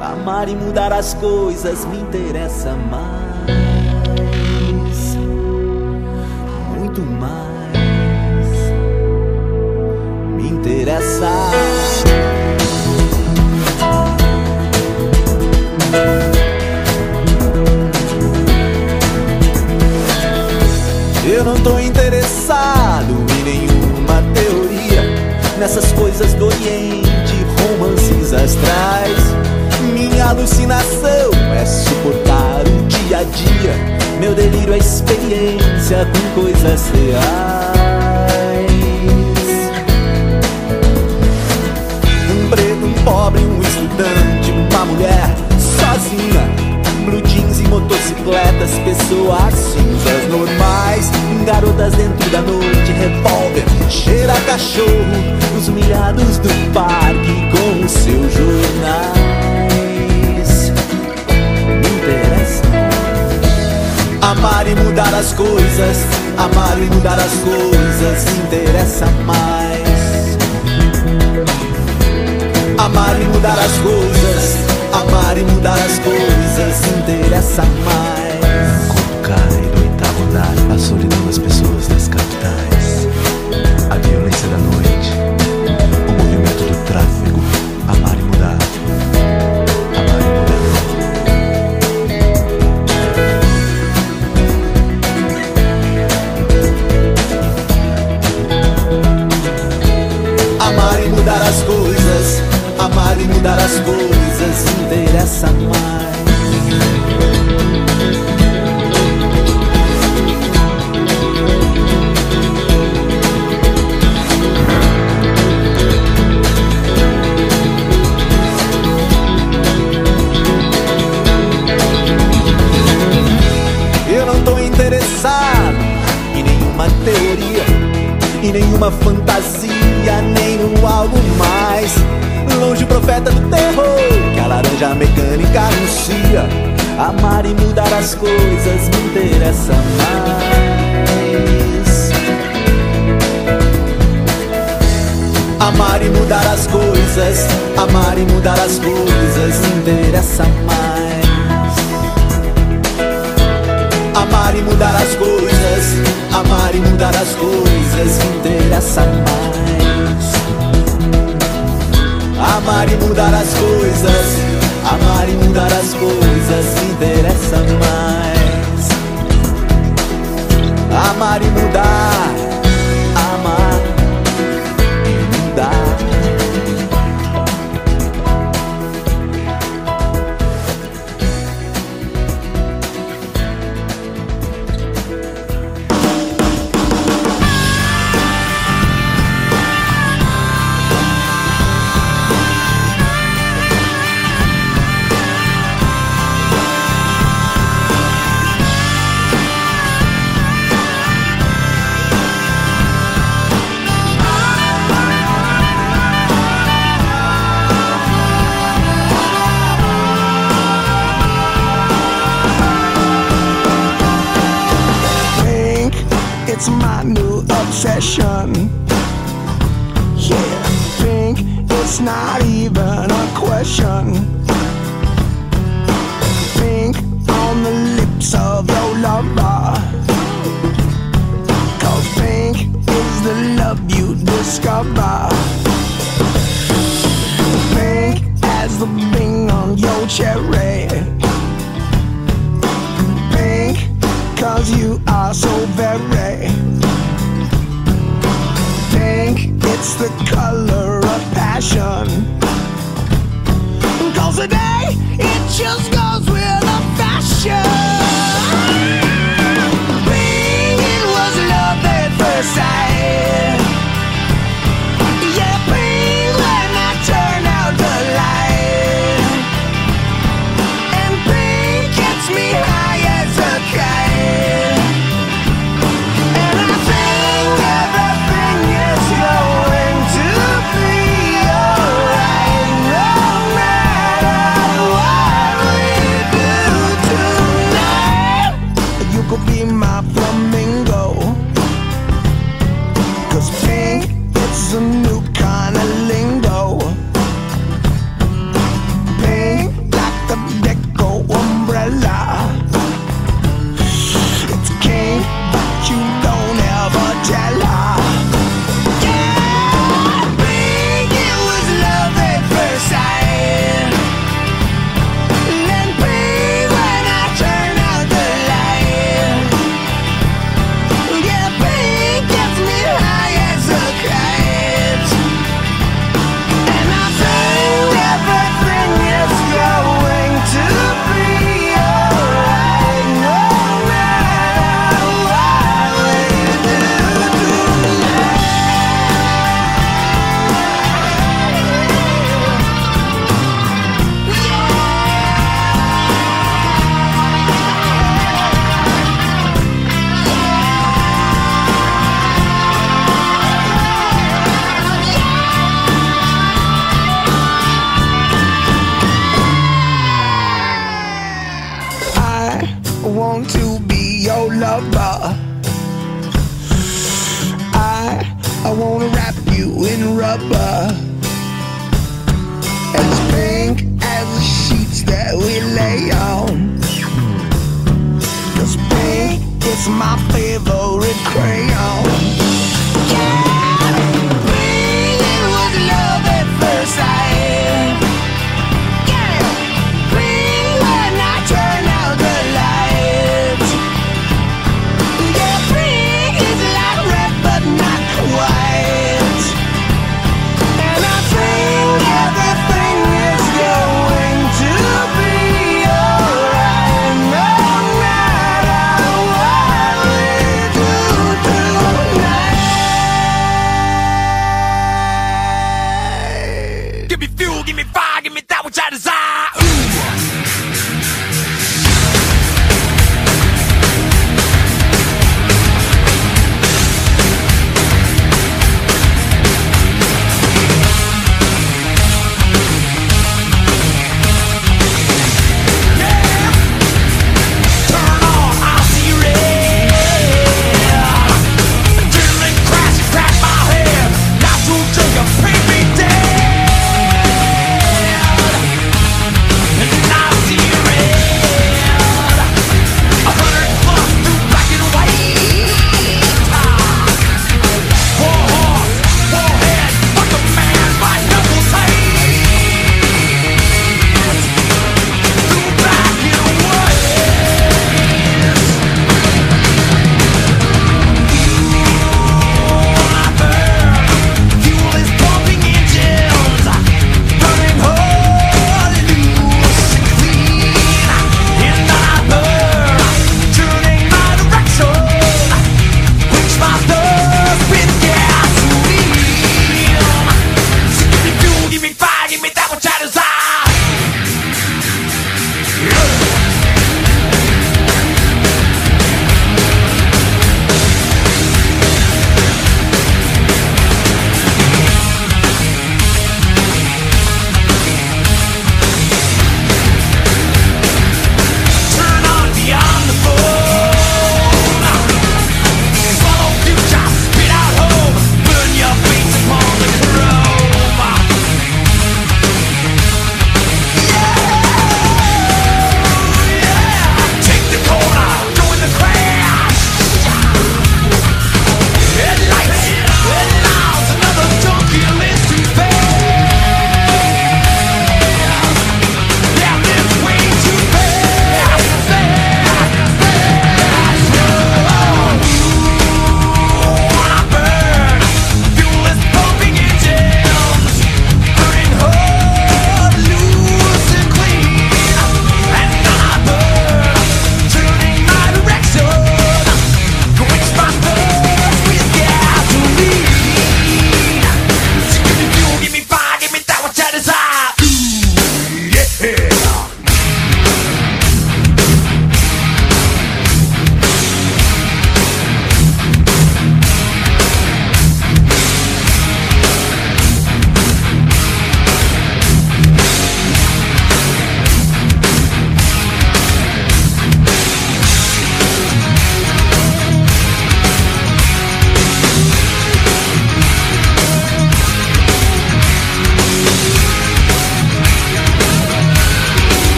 Amar e mudar as coisas me interessa mais. Muito mais. Me interessa. Eu não tô interessado Nessas coisas do Oriente, romances astrais. Minha alucinação é suportar o dia a dia. Meu delírio é experiência com coisas reais. Um preto, um pobre, um estudante, uma mulher sozinha. Blue jeans e motocicletas, pessoas cinzas normais. Garotas dentro da noite, revólver, cheira a cachorro Os humilhados do parque com os seus jornais interessa Amar e mudar as coisas Amar e mudar as coisas interessa mais Amar e mudar as coisas Amar e mudar as coisas interessa mais. Como cai do oitavo andar a solidão das pessoas. A violência da noite, o movimento do tráfego, amar e mudar. Amar e mudar. Amar e mudar as coisas, amar e mudar as coisas, interessa mais. nenhuma fantasia, nem um algo mais. Longe o profeta do terror, que a laranja mecânica anuncia. Amar e mudar as coisas me interessa mais. Amar e mudar as coisas, amar e mudar as coisas me interessa mais. Amar e mudar as coisas Amar e mudar as coisas me interessa mais. Amar e mudar as coisas. Amar e mudar as coisas me interessa mais.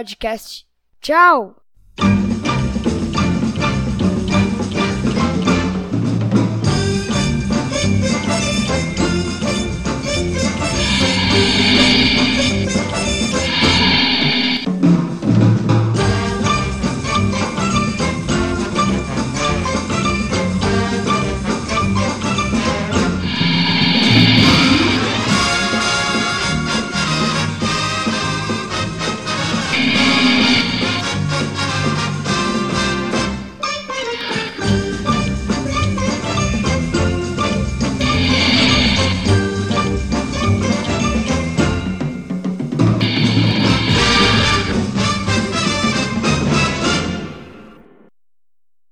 Podcast. Tchau!